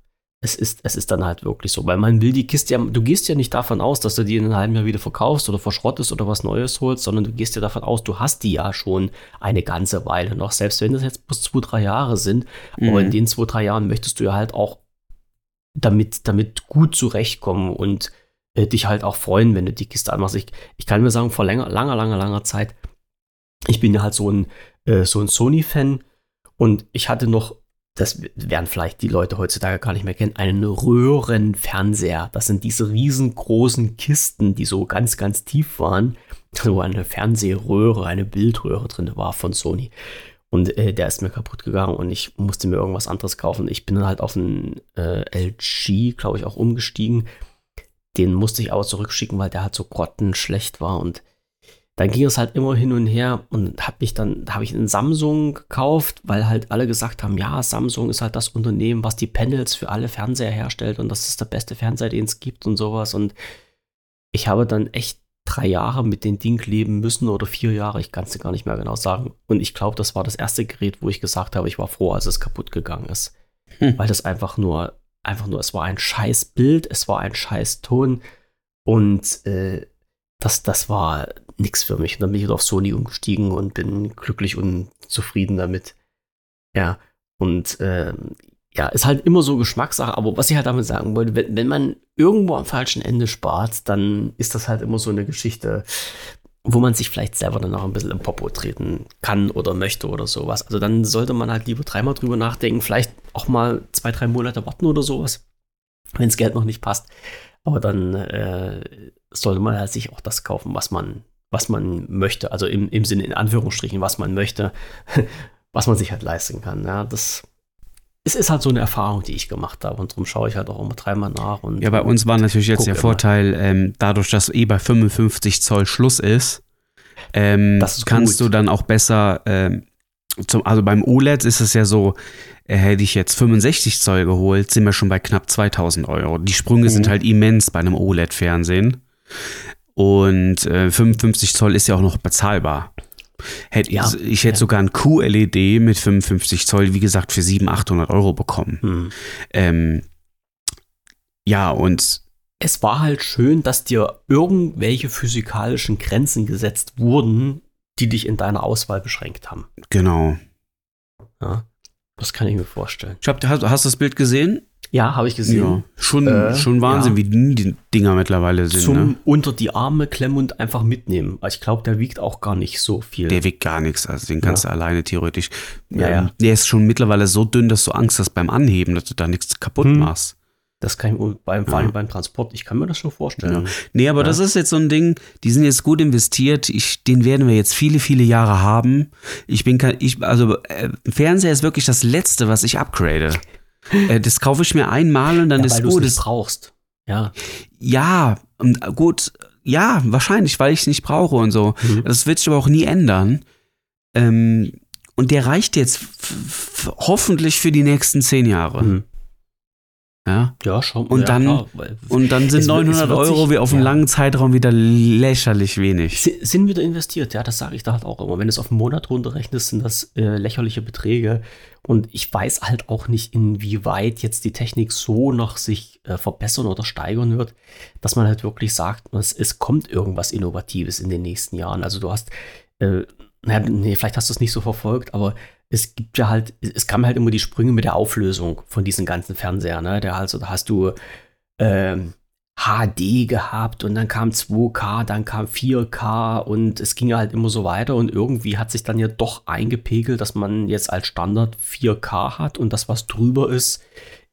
es ist, es ist dann halt wirklich so, weil man will die Kiste ja, du gehst ja nicht davon aus, dass du die in einem halben Jahr wieder verkaufst oder verschrottest oder was Neues holst, sondern du gehst ja davon aus, du hast die ja schon eine ganze Weile noch, selbst wenn das jetzt bloß zwei, drei Jahre sind. Aber Mhm. in den zwei, drei Jahren möchtest du ja halt auch damit, damit gut zurechtkommen und äh, dich halt auch freuen, wenn du die Kiste anmachst. Ich, ich kann mir sagen, vor länger, langer, langer, langer Zeit, ich bin ja halt so ein, äh, so ein Sony-Fan und ich hatte noch, das werden vielleicht die Leute heutzutage gar nicht mehr kennen, einen Röhrenfernseher. Das sind diese riesengroßen Kisten, die so ganz, ganz tief waren, wo eine Fernsehröhre, eine Bildröhre drin war von Sony. Und äh, der ist mir kaputt gegangen und ich musste mir irgendwas anderes kaufen. Ich bin dann halt auf einen äh, LG, glaube ich, auch umgestiegen. Den musste ich aber zurückschicken, weil der halt so grottenschlecht war. Und dann ging es halt immer hin und her und habe ich dann, da habe ich einen Samsung gekauft, weil halt alle gesagt haben, ja, Samsung ist halt das Unternehmen, was die Panels für alle Fernseher herstellt und das ist der beste Fernseher, den es gibt und sowas. Und ich habe dann echt drei Jahre mit dem Ding leben müssen oder vier Jahre, ich kann es dir gar nicht mehr genau sagen. Und ich glaube, das war das erste Gerät, wo ich gesagt habe, ich war froh, als es kaputt gegangen ist. Hm. Weil das einfach nur, einfach nur, es war ein scheiß Bild, es war ein scheiß Ton und äh, das, das war nix für mich. Und dann bin ich wieder auf Sony umgestiegen und bin glücklich und zufrieden damit. Ja, und ähm, ja, ist halt immer so Geschmackssache, aber was ich halt damit sagen wollte, wenn, wenn man irgendwo am falschen Ende spart, dann ist das halt immer so eine Geschichte, wo man sich vielleicht selber dann auch ein bisschen im Popo treten kann oder möchte oder sowas. Also dann sollte man halt lieber dreimal drüber nachdenken, vielleicht auch mal zwei, drei Monate warten oder sowas, wenn das Geld noch nicht passt. Aber dann äh, sollte man halt sich auch das kaufen, was man, was man möchte. Also im, im Sinne, in Anführungsstrichen, was man möchte, was man sich halt leisten kann. Ja, das es ist halt so eine Erfahrung, die ich gemacht habe. Und darum schaue ich halt auch immer dreimal nach. Und, Ja, bei uns war natürlich jetzt der immer. Vorteil, ähm, dadurch, dass eh bei 55 Zoll Schluss ist, ähm, Das ist kannst gut. du dann auch besser, ähm, zum, also beim OLED ist es ja so, äh, hätte ich jetzt 65 Zoll geholt, sind wir schon bei knapp 2000 Euro. Die Sprünge sind Mhm. halt immens bei einem OLED-Fernsehen. Und äh, 55 Zoll ist ja auch noch bezahlbar. Hätte, Ja, ich hätte ja. sogar ein QLED mit 55 Zoll, wie gesagt, für 700, 800 Euro bekommen. Hm. Ähm, ja, und Es war halt schön, dass dir irgendwelche physikalischen Grenzen gesetzt wurden, die dich in deiner Auswahl beschränkt haben. genau. Ja, das kann ich mir vorstellen. Ich hab, hast, hast du das Bild gesehen? Ja, habe ich gesehen. Ja. Schon, Äh, schon Wahnsinn, ja. wie dünn die Dinger mittlerweile sind. Zum ne? unter die Arme klemmen und einfach mitnehmen. Also Ich glaube, der wiegt auch gar nicht so viel. Der wiegt gar nichts, also den kannst Ja. du alleine theoretisch. Ja, ähm, ja. Der ist schon mittlerweile so dünn, dass du Angst hast beim Anheben, dass du da nichts kaputt Hm. machst. das kann ich beim, vor Ja. allem beim Transport, ich kann mir das schon vorstellen. Nee, aber Ja. das ist jetzt so ein Ding, die sind jetzt gut investiert. Ich, den werden wir jetzt viele, viele Jahre haben. Ich bin kein, ich, also äh, Fernseher ist wirklich das Letzte, was ich upgrade. Äh, das kaufe ich mir einmal und dann Ja, ist weil du es gut. nicht Das- brauchst. Ja. Ja, und gut, ja, wahrscheinlich, weil ich es nicht brauche und so. Mhm. Das wird sich aber auch nie ändern. Ähm, und der reicht jetzt hoffentlich für die nächsten zehn Jahre. Mhm. Ja. Ja, schon. Und ja, dann- klar, Und dann sind Es wird- es 900 wird Euro sich- wie auf einen ja. langen Zeitraum wieder lächerlich wenig. Si- sind wieder investiert, ja, das sage ich da halt auch immer. Wenn du es auf einen Monat runterrechnest, sind das äh, lächerliche Beträge. Und ich weiß halt auch nicht, inwieweit jetzt die Technik so noch sich äh, verbessern oder steigern wird, dass man halt wirklich sagt, es, es kommt irgendwas Innovatives in den nächsten Jahren. Also du hast, äh, naja, nee, vielleicht hast du es nicht so verfolgt, aber es gibt ja halt, es kamen halt immer die Sprünge mit der Auflösung von diesen ganzen Fernsehern. Ne? Also, da hast du ähm, HD gehabt und dann kam 2K, dann kam 4K und es ging halt immer so weiter und irgendwie hat sich dann ja doch eingepegelt, dass man jetzt als Standard 4K hat und das, was drüber ist,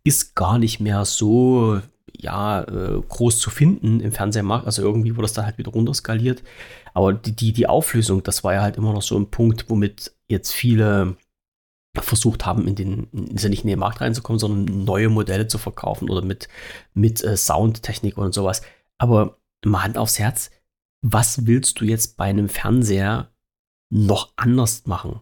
ist gar nicht mehr so ja, äh, groß zu finden im Fernsehmarkt. Also irgendwie wurde das dann halt wieder runterskaliert. Aber die, die, die Auflösung, das war ja halt immer noch so ein Punkt, womit jetzt viele versucht haben, in den, ist ja nicht in den Markt reinzukommen, sondern neue Modelle zu verkaufen oder mit, mit äh, Soundtechnik und sowas. Aber mal Hand aufs Herz, was willst du jetzt bei einem Fernseher noch anders machen?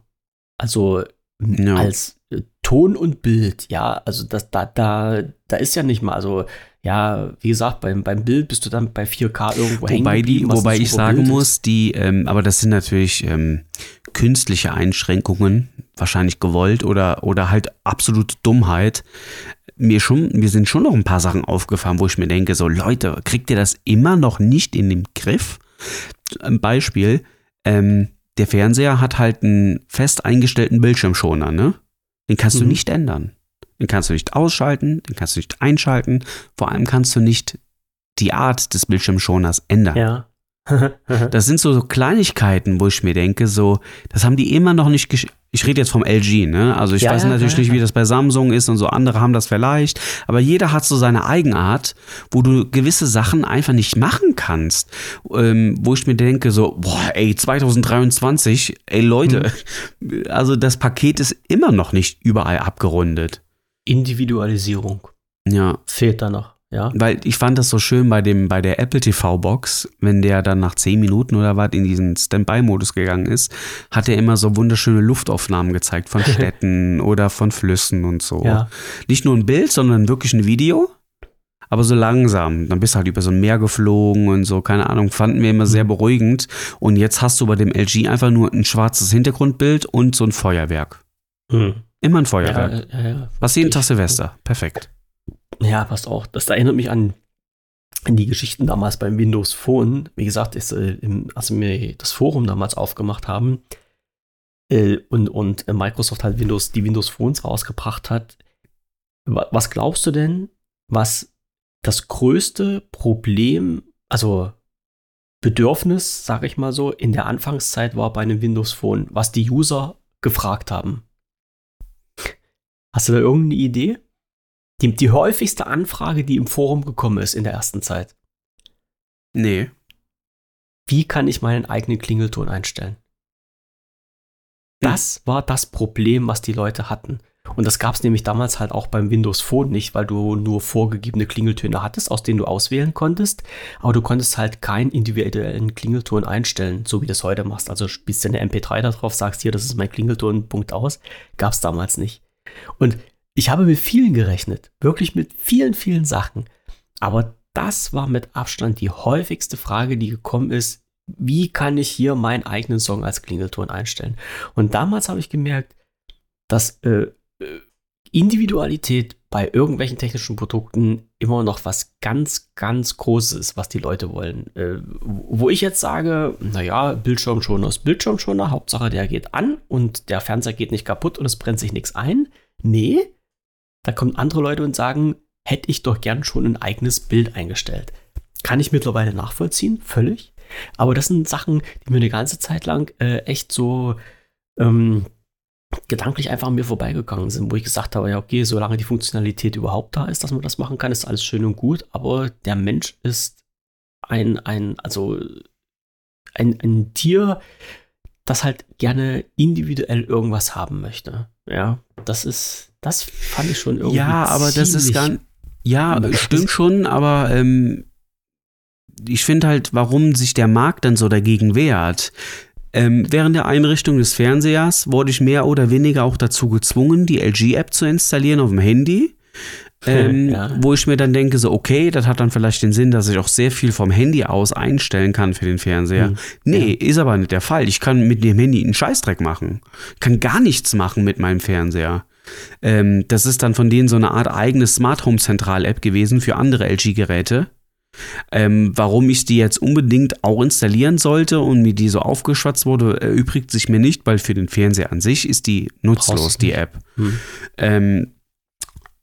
Also ja. als äh, Ton und Bild, ja, also das, da, da, da ist ja nicht mal, also ja, wie gesagt, beim, beim Bild bist du dann bei 4K irgendwo hängen Wobei, die, wobei ich sagen Bild muss, die, ähm, aber das sind natürlich ähm, künstliche Einschränkungen, wahrscheinlich gewollt oder, oder halt absolute Dummheit. Mir, schon, mir sind schon noch ein paar Sachen aufgefallen, wo ich mir denke, so Leute, kriegt ihr das immer noch nicht in den Griff? Ein Beispiel, ähm, der Fernseher hat halt einen fest eingestellten Bildschirmschoner, ne? Den kannst mhm. du nicht ändern. Den kannst du nicht ausschalten, den kannst du nicht einschalten. Vor allem kannst du nicht die Art des Bildschirmschoners ändern. Ja. das sind so, Kleinigkeiten, wo ich mir denke, so, das haben die immer noch nicht ich rede jetzt vom LG, ne? Also ich ja, weiß ja, natürlich ja, nicht, wie das bei Samsung ist und so andere haben das vielleicht, aber jeder hat so seine Eigenart, wo du gewisse Sachen einfach nicht machen kannst, ähm, wo ich mir denke so, boah, ey, 2023, ey Leute, mhm. also das Paket ist immer noch nicht überall abgerundet. Individualisierung. Ja. Fehlt da noch. Ja. Weil ich fand das so schön bei dem, bei der Apple TV Box, wenn der dann nach zehn Minuten oder was in diesen Standby-Modus gegangen ist, hat er immer so wunderschöne Luftaufnahmen gezeigt von Städten oder von Flüssen und so. Ja. Nicht nur ein Bild, sondern wirklich ein Video. Aber so langsam. Dann bist du halt über so ein Meer geflogen und so, keine Ahnung, fanden wir immer sehr mhm. beruhigend. Und jetzt hast du bei dem LG einfach nur ein schwarzes Hintergrundbild und so ein Feuerwerk. Hm. Immer ein Feuerwerk. Ja, ja, ja. Was jeden Tag Silvester. Perfekt. Ja, passt auch. Das erinnert mich an, die Geschichten damals beim Windows Phone. Wie gesagt, ist, äh, im, als wir das Forum damals aufgemacht haben äh, und, und Microsoft halt Windows, die Windows Phones rausgebracht hat. Was glaubst du denn, was das größte Problem, also Bedürfnis, sage ich mal so, in der Anfangszeit war bei einem Windows Phone, was die User gefragt haben? Hast du da irgendeine Idee? Die, die häufigste Anfrage, die im Forum gekommen ist in der ersten Zeit. Nee. Wie kann ich meinen eigenen Klingelton einstellen? Das war das Problem, was die Leute hatten. Und das gab es nämlich damals halt auch beim Windows Phone nicht, weil du nur vorgegebene Klingeltöne hattest, aus denen du auswählen konntest. Aber du konntest halt keinen individuellen Klingelton einstellen, so wie du es heute machst. Also spielst du eine MP3 da drauf, sagst hier, das ist mein Klingelton, Punkt aus. Gab es damals nicht. Und ich habe mit vielen gerechnet, wirklich mit vielen, vielen Sachen. Aber das war mit Abstand die häufigste Frage, die gekommen ist. Wie kann ich hier meinen eigenen Song als Klingelton einstellen? Und damals habe ich gemerkt, dass äh, äh, Individualität bei irgendwelchen technischen Produkten immer noch was ganz, ganz Großes ist, was die Leute wollen. Äh, wo ich jetzt sage, naja, Bildschirmschoner ist Bildschirmschoner, Hauptsache der geht an und der Fernseher geht nicht kaputt und es brennt sich nichts ein. Nee, da kommen andere Leute und sagen, hätte ich doch gern schon ein eigenes Bild eingestellt. Kann ich mittlerweile nachvollziehen, völlig. Aber das sind Sachen, die mir eine ganze Zeit lang äh, echt so ähm, gedanklich einfach an mir vorbeigegangen sind, wo ich gesagt habe, ja, okay, solange die Funktionalität überhaupt da ist, dass man das machen kann, ist alles schön und gut, aber der Mensch ist ein, ein, also ein, ein Tier, das halt gerne individuell irgendwas haben möchte. Ja, das ist, das fand ich schon irgendwie. Ja, aber das ist ganz. Ja, stimmt schon, aber ähm, ich finde halt, warum sich der Markt dann so dagegen wehrt. Ähm, während der Einrichtung des Fernsehers wurde ich mehr oder weniger auch dazu gezwungen, die LG-App zu installieren auf dem Handy. Ähm, ja. Wo ich mir dann denke, so, okay, das hat dann vielleicht den Sinn, dass ich auch sehr viel vom Handy aus einstellen kann für den Fernseher. Hm. Nee, ja. ist aber nicht der Fall. Ich kann mit dem Handy einen Scheißdreck machen. Kann gar nichts machen mit meinem Fernseher. Ähm, das ist dann von denen so eine Art eigene Smart Home Zentral App gewesen für andere LG-Geräte. Ähm, warum ich die jetzt unbedingt auch installieren sollte und mir die so aufgeschwatzt wurde, erübrigt sich mir nicht, weil für den Fernseher an sich ist die nutzlos, die App. Hm. Ähm,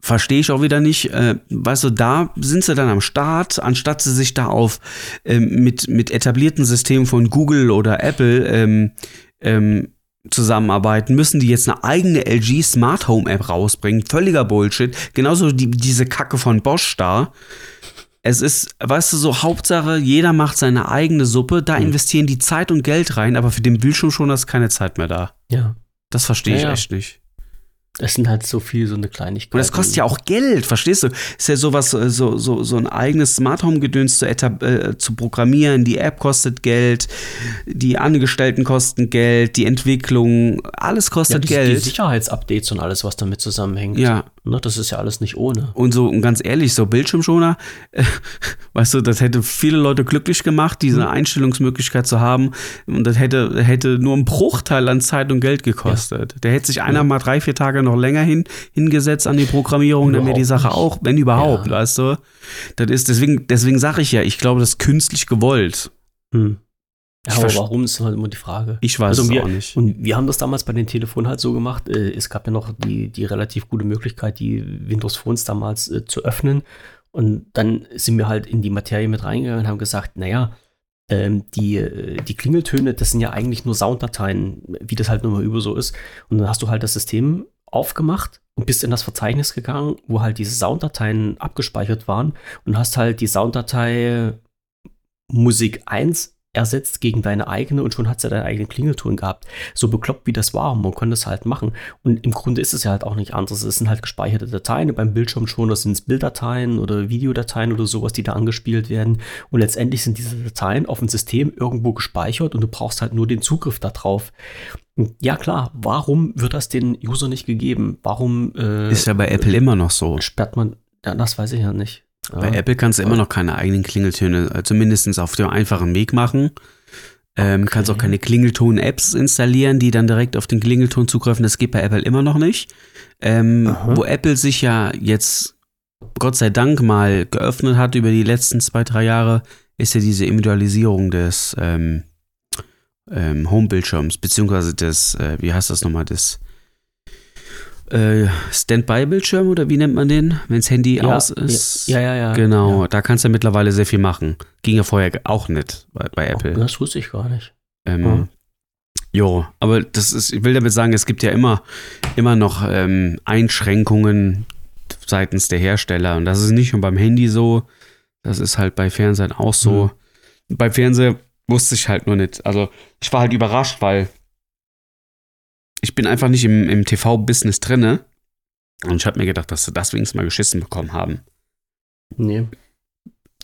verstehe ich auch wieder nicht. Äh, weißt du, da sind sie dann am Start, anstatt sie sich da auf ähm, mit, mit etablierten Systemen von Google oder Apple ähm, ähm, zusammenarbeiten, müssen die jetzt eine eigene LG Smart Home App rausbringen. Völliger Bullshit. Genauso die, diese Kacke von Bosch da. Es ist, weißt du, so Hauptsache, jeder macht seine eigene Suppe, da Mhm. investieren die Zeit und Geld rein, aber für den Bildschirm schon ist keine Zeit mehr da. Ja. Das verstehe ich Ja, ja. echt nicht. Es sind halt so viel, so eine Kleinigkeit. Und das kostet ja auch Geld, verstehst du? Ist ja sowas, äh, so, so, so ein eigenes Smart Home Gedöns zu, äh, zu programmieren. Die App kostet Geld, die Angestellten kosten Geld, die Entwicklung, alles ja, kostet die, die Geld. Sicherheitsupdates und alles, was damit zusammenhängt. Ja, Ne, das ist ja alles nicht ohne. und so, und ganz ehrlich, so Bildschirmschoner, äh, weißt du, das hätte viele Leute glücklich gemacht, diese Mhm. Einstellungsmöglichkeit zu haben. Und das hätte, hätte nur einen Bruchteil an Zeit und Geld gekostet. Da hätte sich einer mal drei, vier Tage noch länger hin, hingesetzt an die Programmierung, dann wäre die Überhaupt Sache nicht. auch, wenn überhaupt, Ja. weißt du. Das ist, deswegen, deswegen sage ich ja, ich glaube, das ist künstlich gewollt. Hm. Ja, aber warum ist halt immer die Frage. Ich weiß Also es wir- auch nicht. Und wir haben das damals bei den Telefonen halt so gemacht. Äh, es gab ja noch die, die relativ gute Möglichkeit, die Windows Phones damals äh, zu öffnen. Und dann sind wir halt in die Materie mit reingegangen und haben gesagt, naja, ähm, die, äh, die Klingeltöne, das sind ja eigentlich nur Sounddateien, wie das halt nun mal über so ist. Und dann hast du halt das System aufgemacht und bist in das Verzeichnis gegangen, wo halt diese Sounddateien abgespeichert waren und hast halt die Sounddatei Musik 1 ersetzt gegen deine eigene und schon hat sie deinen eigenen Klingelton gehabt. So bekloppt wie das war, man konnte es halt machen. Und im Grunde ist es ja halt auch nicht anders. Es sind halt gespeicherte Dateien. Und beim Bildschirm schon, das sind Bilddateien oder Videodateien oder sowas, die da angespielt werden. Und letztendlich sind diese Dateien auf dem System irgendwo gespeichert und du brauchst halt nur den Zugriff darauf. Ja klar, warum wird das den User nicht gegeben? Warum äh, Ist ja bei Apple immer noch so. sperrt man, ja, das weiß ich ja nicht. Bei. Apple kannst du immer noch keine eigenen Klingeltöne, äh, zumindest auf dem einfachen Weg machen. Ähm, Kannst auch Okay. keine Klingelton-Apps installieren, die dann direkt auf den Klingelton zugreifen. Das geht bei Apple immer noch nicht. Ähm, wo Apple sich ja jetzt Gott sei Dank mal geöffnet hat über die letzten zwei, drei Jahre, ist ja diese Individualisierung des ähm, ähm, Home-Bildschirms, beziehungsweise des, äh, wie heißt das nochmal, des äh, Standby-Bildschirm oder wie nennt man den, wenn das Handy Ja, aus ist? Ja, ja, ja. Genau, Ja. da kannst du mittlerweile sehr viel machen. Ging ja vorher auch nicht bei, bei Apple. Das wusste ich gar nicht. Ähm, Ja. Jo, aber das ist, ich will damit sagen, es gibt ja immer, immer noch ähm, Einschränkungen seitens der Hersteller. Und das ist nicht nur beim Handy so, das ist halt bei Fernsehen auch so. Bei Fernseher wusste ich halt nur nicht. Also ich war halt überrascht, weil ich bin einfach nicht im, im TV-Business drinne. Und ich habe mir gedacht, dass sie das wenigstens mal geschissen bekommen haben. Nee.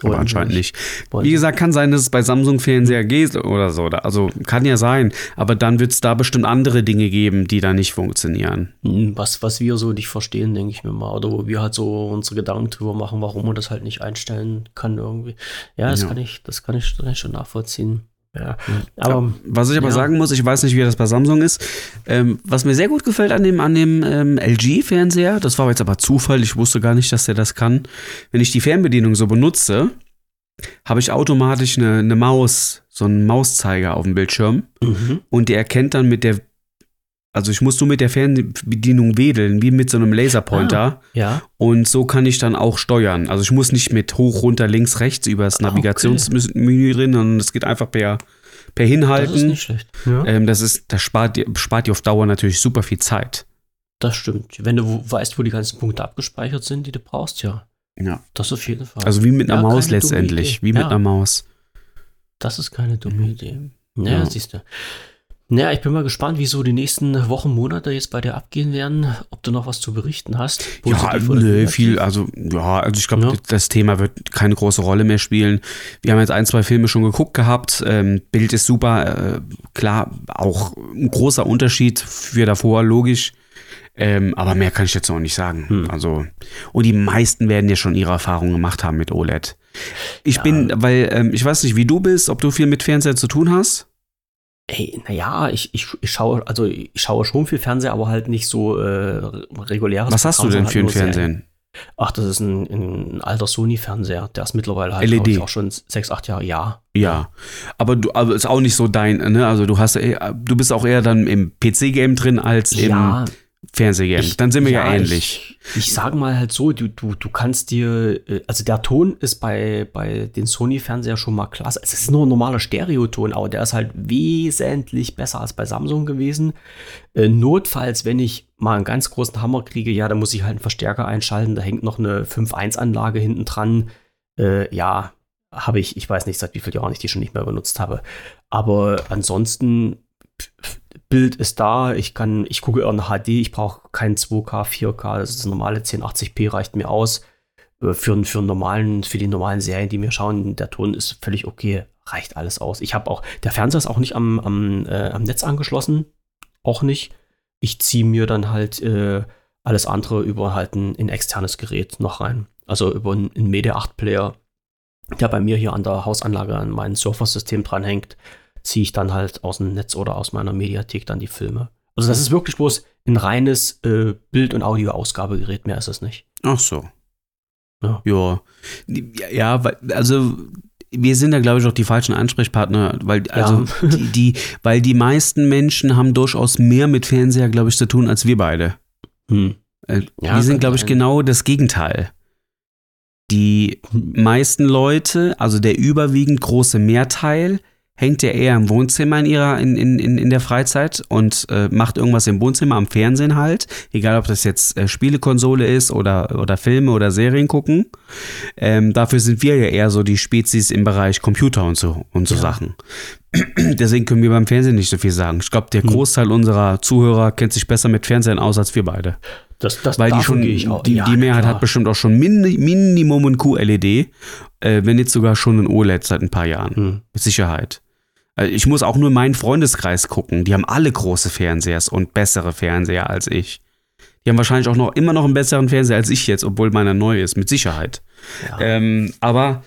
Aber Wollten anscheinend nicht. Wollten Wie gesagt, kann sein, dass es bei Samsung-Fernseher geht oder so. Also kann ja sein. Aber dann wird es da bestimmt andere Dinge geben, die da nicht funktionieren. Hm, Was, was wir so nicht verstehen, denke ich mir mal. Oder wo wir halt so unsere Gedanken drüber machen, warum man das halt nicht einstellen kann irgendwie. Ja, das Ja. kann ich, das kann ich schon nachvollziehen. Ja. Aber Was ich aber ja. sagen muss, ich weiß nicht, wie das bei Samsung ist. Ähm, was mir sehr gut gefällt an dem, an dem ähm, LG-Fernseher, das war jetzt aber Zufall, ich wusste gar nicht, dass der das kann. Wenn ich die Fernbedienung so benutze, habe ich automatisch eine, eine Maus, so einen Mauszeiger auf dem Bildschirm. mhm. Und der erkennt dann mit der, also ich muss nur mit der Fernbedienung wedeln, wie mit so einem Laserpointer. ja, Und so kann ich dann auch steuern. Also ich muss nicht mit hoch, runter, links, rechts über das Okay. Navigationsmenü drin, sondern es geht einfach per, per das ist Hinhalten. nicht schlecht. Ja. Ähm, das ist, das spart dir, spart dir auf Dauer natürlich super viel Zeit. Das stimmt. Wenn du weißt, wo die ganzen Punkte abgespeichert sind, die du brauchst, ja. Ja. Das auf jeden Fall. Also wie mit einer Ja, Maus letztendlich. Wie mit Ja. einer Maus. Das ist keine dumme Mhm. Idee. Naja, Ja. siehst du. Naja, ich bin mal gespannt, wie so die nächsten Wochen, Monate jetzt bei dir abgehen werden. Ob du noch was zu berichten hast. Ja, nö, viel, also ja, also ich glaube, Ja. das Thema wird keine große Rolle mehr spielen. Wir haben jetzt ein, zwei Filme schon geguckt gehabt. Ähm, Bild ist super, äh, klar, auch ein großer Unterschied für davor, logisch. Ähm, aber mehr kann ich jetzt auch nicht sagen. Hm. Also, und die meisten werden ja schon ihre Erfahrungen gemacht haben mit OLED. Ich Ja. bin, weil, ähm, ich weiß nicht, wie du bist, ob du viel mit Fernseher zu tun hast. Ey, naja, ich, ich, ich schaue, also ich schaue schon viel Fernseher, aber halt nicht so äh, reguläres. Was hast du denn für ein halt. Fernsehen? Ach, das ist ein, ein alter Sony-Fernseher. Der ist mittlerweile halt LED. ich, auch schon sechs, acht Jahre. Ja. Ja, aber du, aber ist auch nicht so dein, ne? Also du hast, eher- du bist auch eher dann im PC-Game drin als im Ja, Fernsehgame. Ich- Dann sind wir ja, ja, ähnlich. Ich, ich sage mal halt so, du, du, du kannst dir, äh, also der Ton ist bei, bei den Sony-Fernseher schon mal klasse. Es ist nur ein normaler Stereoton, aber der ist halt wesentlich besser als bei Samsung gewesen. Äh, notfalls, wenn ich mal einen ganz großen Hammer kriege, ja, dann muss ich halt einen Verstärker einschalten. Da hängt noch eine 5.1-Anlage hinten dran. Äh, ja, habe ich, ich weiß nicht, seit wie vielen Jahren ich die schon nicht mehr benutzt habe. Aber ansonsten, Bild ist da, ich kann, ich gucke in HD, ich brauche kein 2K, 4K, das ist das normale 1080p reicht mir aus. Äh, Für, für, normalen, für die normalen Serien, die wir schauen, der Ton ist völlig okay, reicht alles aus. Ich habe auch, der Fernseher ist auch nicht am, am, äh, am Netz angeschlossen, auch nicht. Ich ziehe mir dann halt äh, alles andere über halt ein, ein externes Gerät noch rein. Also über einen, einen Media 8 Player, der bei mir hier an der Hausanlage an mein Surfer-System dranhängt, ziehe ich dann halt aus dem Netz oder aus meiner Mediathek dann die Filme. Also das ist wirklich bloß ein reines äh, Bild- und Audio-Ausgabegerät, mehr ist es nicht. Ach so. Ja. Ja. Ja, weil- also wir sind da, glaube ich, auch die falschen Ansprechpartner, weil, also, die, die, weil die meisten Menschen haben durchaus mehr mit Fernseher, glaube ich, zu tun als wir beide. Hm. Äh, Ja, wir sind, glaube ich, sein. genau das Gegenteil. Die meisten Leute, also der überwiegend große Mehrteil, hängt ja eher im Wohnzimmer in ihrer, in, in, in der Freizeit und äh, macht irgendwas im Wohnzimmer, am Fernsehen halt. Egal, ob das jetzt äh, Spielekonsole ist oder, oder Filme oder Serien gucken. Ähm, dafür sind wir ja eher so die Spezies im Bereich Computer und so und so Ja. Sachen. Deswegen können wir beim Fernsehen nicht so viel sagen. Ich glaube, der Hm. Großteil unserer Zuhörer kennt sich besser mit Fernsehen aus als wir beide. Das, das, Weil die schon, gehe ich auch- die, ja, die Mehrheit klar. hat bestimmt auch schon Min Minimum ein QLED, äh, wenn nicht sogar schon ein OLED seit ein paar Jahren. Hm. Mit Sicherheit. Also ich muss auch nur meinen Freundeskreis gucken. Die haben alle große Fernsehers und bessere Fernseher als ich. Die haben wahrscheinlich auch noch immer noch einen besseren Fernseher als ich jetzt, obwohl meiner neu ist, mit Sicherheit. Ja. Ähm, aber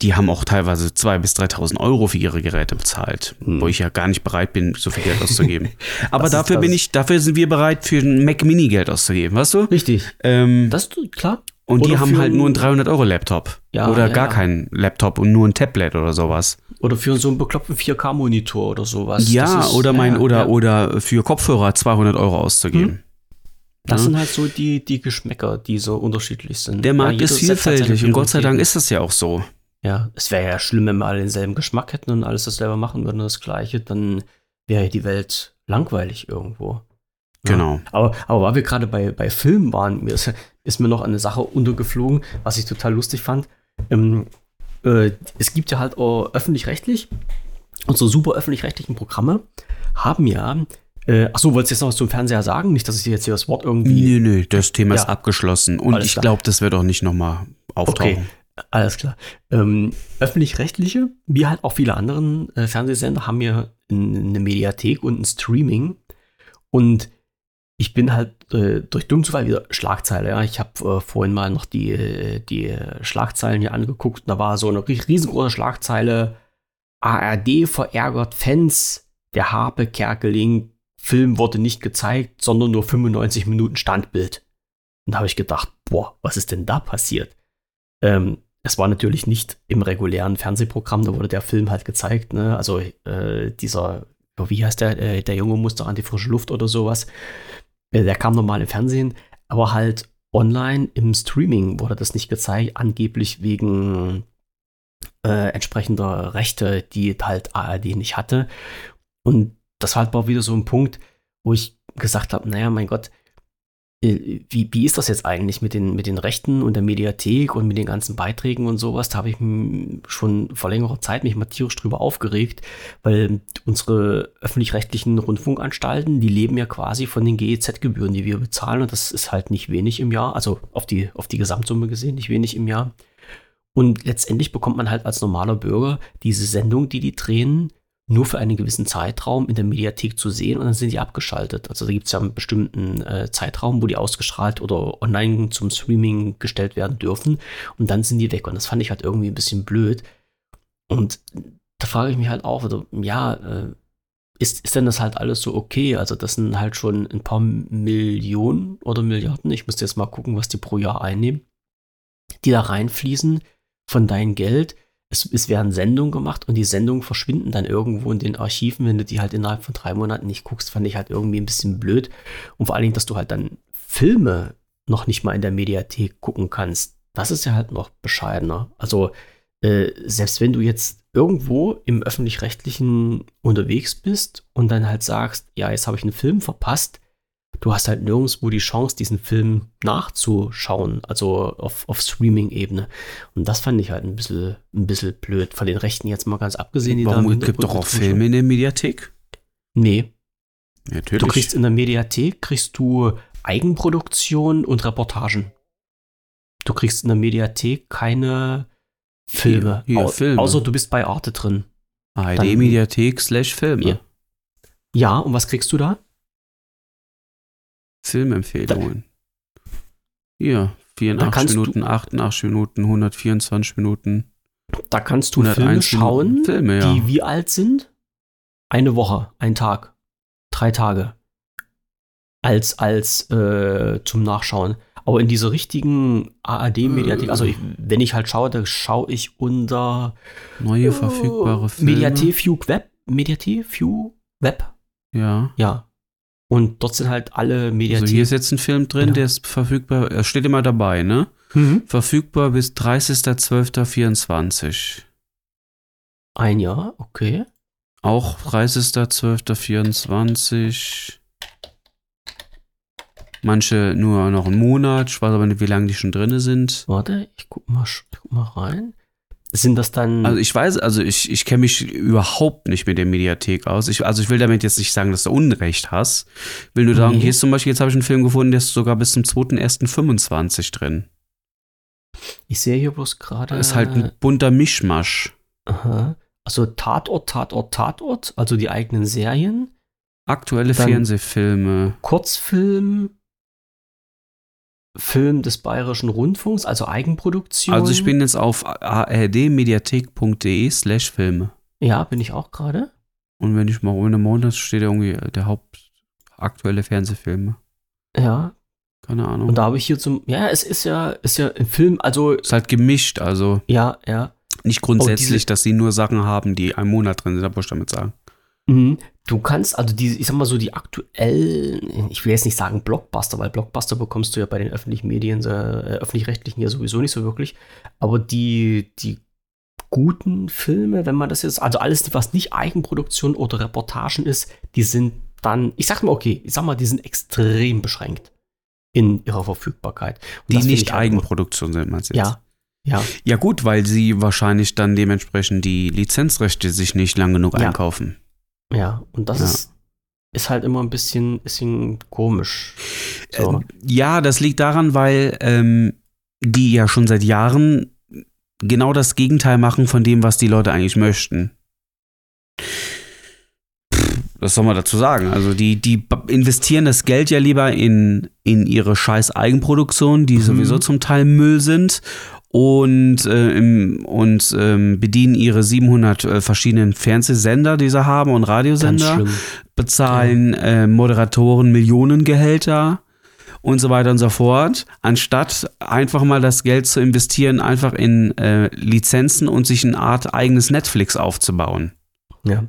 die haben auch teilweise 2.000 bis 3.000 Euro für ihre Geräte bezahlt, Hm. wo ich ja gar nicht bereit bin, so viel Geld auszugeben. aber dafür bin ich, dafür sind wir bereit, für einen Mac Mini Geld auszugeben, weißt du? Richtig. Ähm, Das ist klar. Und die oder haben für halt nur einen 300 Euro Laptop Ja, oder ja, gar ja. keinen Laptop und nur ein Tablet oder sowas. Oder für so einen bekloppten 4K-Monitor oder sowas. ja, Das ist- oder mein oder oder für Kopfhörer 200 Euro auszugeben. Das Ja. sind halt so die, die Geschmäcker, die so unterschiedlich sind. Der Markt ist halt vielfältig und Gott sei Dank ist das ja auch so. Ja, es wäre ja schlimm, wenn wir alle denselben Geschmack hätten und alles dasselbe machen würden, das Gleiche, dann wäre ja die Welt langweilig irgendwo. Ja. Genau. Aber, aber weil wir gerade bei, bei Filmen waren, mir ist, ist mir noch eine Sache untergeflogen, was ich total lustig fand. Ähm, äh, es gibt ja halt auch öffentlich-rechtlich, unsere super öffentlich-rechtlichen Programme haben ja, äh, achso, wolltest du jetzt noch was zum Fernseher sagen? Nicht, dass ich dir jetzt hier das Wort irgendwie. Nö, nö, das Thema ist Ja. abgeschlossen und Alles ich glaube, das wird auch nicht nochmal auftauchen. Okay, alles klar. Ähm, öffentlich-rechtliche, wie halt auch viele anderen äh, Fernsehsender, haben ja eine Mediathek und ein Streaming. Und ich bin halt äh, durch dumm Zufall wieder Schlagzeile. Ja, ich habe äh, vorhin mal noch die, äh, die Schlagzeilen hier angeguckt. Da war so eine ri- riesengroße Schlagzeile: ARD verärgert Fans. Der Harpe Kerkeling Film wurde nicht gezeigt, sondern nur 95 Minuten Standbild. Und da habe ich gedacht, boah, was ist denn da passiert? Ähm, es war natürlich nicht im regulären Fernsehprogramm, da wurde der Film halt gezeigt, ne? Also äh, dieser, wie heißt der, äh, der Junge musste an die frische Luft oder sowas. Äh, der kam normal im Fernsehen, aber halt online im Streaming wurde das nicht gezeigt, angeblich wegen äh, entsprechender Rechte, die halt ARD nicht hatte. Und das war halt mal wieder so ein Punkt, wo ich gesagt habe, naja, mein Gott, wie, wie ist das jetzt eigentlich mit den, mit den Rechten und der Mediathek und mit den ganzen Beiträgen und sowas? Da habe ich schon vor längerer Zeit mich mal tierisch drüber aufgeregt, weil unsere öffentlich-rechtlichen Rundfunkanstalten, die leben ja quasi von den GEZ-Gebühren, die wir bezahlen und das ist halt nicht wenig im Jahr, also auf die, auf die Gesamtsumme gesehen nicht wenig im Jahr. Und letztendlich bekommt man halt als normaler Bürger diese Sendung, die die drehen, nur für einen gewissen Zeitraum in der Mediathek zu sehen und dann sind die abgeschaltet. Also da gibt es ja einen bestimmten äh, Zeitraum, wo die ausgestrahlt oder online zum Streaming gestellt werden dürfen und dann sind die weg. Und das fand ich halt irgendwie ein bisschen blöd. Und da frage ich mich halt auch, also, ja, äh, ist, ist denn das halt alles so okay? Also das sind halt schon ein paar Millionen oder Milliarden, ich müsste jetzt mal gucken, was die pro Jahr einnehmen, die da reinfließen von deinem Geld. Es, es werden Sendungen gemacht und die Sendungen verschwinden dann irgendwo in den Archiven, wenn du die halt innerhalb von drei Monaten nicht guckst, fand ich halt irgendwie ein bisschen blöd. Und vor allen Dingen, dass du halt dann Filme noch nicht mal in der Mediathek gucken kannst. Das ist ja halt noch bescheidener. Also, äh, selbst wenn du jetzt irgendwo im öffentlich-rechtlichen unterwegs bist und dann halt sagst, ja, jetzt habe ich einen Film verpasst, du hast halt nirgendwo die Chance, diesen Film nachzuschauen, also auf, auf Streaming-Ebene. Und das fand ich halt ein bisschen, ein bisschen blöd. Von den Rechten jetzt mal ganz abgesehen. Die Warum gibt doch auch Filme in der Mediathek? Nee. Natürlich. Du kriegst in der Mediathek, kriegst du Eigenproduktion und Reportagen. Du kriegst in der Mediathek keine Filme. Hier, hier, Au Filme. Außer du bist bei Arte drin. ARD-Mediathek slash Filme. Ja. Ja, und was kriegst du da? Filmempfehlungen. Hier, Da 84 kannst du- Minuten, 88 Minuten, 124 Minuten. Da kannst du Filme 101 schauen, Minuten Filme, ja. die wie alt sind? Eine Woche, ein Tag, drei Tage. Als, als äh, zum Nachschauen. Aber in dieser richtigen ARD-Mediathek, Äh. also ich, wenn ich halt schaue, da schaue ich unter Neue verfügbare Filme. Mediathek View Web. Mediathek View Web, Ja. ja. Und dort sind halt alle Also Mediathek. hier ist jetzt ein Film drin, Genau. der ist verfügbar, er steht immer dabei, ne? Mhm. Verfügbar bis 30.12.24. Ein Jahr, okay. Auch 30.12.24. Manche nur noch einen Monat. Ich weiß aber nicht, wie lange die schon drin sind. Warte, ich guck mal, ich guck mal rein. Sind das dann. Also ich weiß, also ich, ich kenne mich überhaupt nicht mit der Mediathek aus. Ich, also ich will damit jetzt nicht sagen, dass du Unrecht hast. Will nur sagen, Nee. hier ist zum Beispiel, jetzt habe ich einen Film gefunden, der ist sogar bis zum 2.1.25 drin. ich sehe hier bloß gerade. Ist halt ein bunter Mischmasch. Aha. Also Tatort, Tatort, Tatort, also die eigenen Serien, Aktuelle Fernsehfilme. Kurzfilm, Film des Bayerischen Rundfunks, also Eigenproduktion. Also ich bin jetzt auf ardmediathek.de slash Filme. Ja, bin ich auch gerade. Und wenn ich mal ohne Monat steht da irgendwie der Haupt aktuelle Fernsehfilme. Ja. Keine Ahnung. Und da habe ich hier zum. Ja, es ist ja, ist ja ein Film, also ist halt gemischt, also ja, ja. nicht grundsätzlich, Oh, diese- dass sie nur Sachen haben, die einen Monat drin sind, das wollte ich damit sagen. Mhm. Du kannst also die, ich sag mal so, die aktuellen, ich will jetzt nicht sagen Blockbuster, weil Blockbuster bekommst du ja bei den öffentlichen Medien, äh, öffentlich-rechtlichen ja sowieso nicht so wirklich. Aber die, die guten Filme, wenn man das jetzt, also alles, was nicht Eigenproduktion oder Reportagen ist, die sind dann, ich sag mal, okay, ich sag mal, die sind extrem beschränkt in ihrer Verfügbarkeit. Und Die nicht ich halt Eigenproduktion sind, du jetzt? Ja, ja. Ja gut, weil sie wahrscheinlich dann dementsprechend die Lizenzrechte sich nicht lang genug Ja. einkaufen. Ja, und das Ja. ist, ist halt immer ein bisschen, bisschen komisch. So. Äh, ja, das liegt daran, weil ähm, die ja schon seit Jahren genau das Gegenteil machen von dem, was die Leute eigentlich möchten. Was soll man dazu sagen? Also die, die investieren das Geld ja lieber in, in ihre scheiß Eigenproduktionen, die Mhm. sowieso zum Teil Müll sind und, äh, im, und ähm, bedienen ihre 700 äh, verschiedenen Fernsehsender, die sie haben und Radiosender bezahlen äh, Moderatoren Millionengehälter und so weiter und so fort, anstatt einfach mal das Geld zu investieren, einfach in äh, Lizenzen und sich eine Art eigenes Netflix aufzubauen. Ja.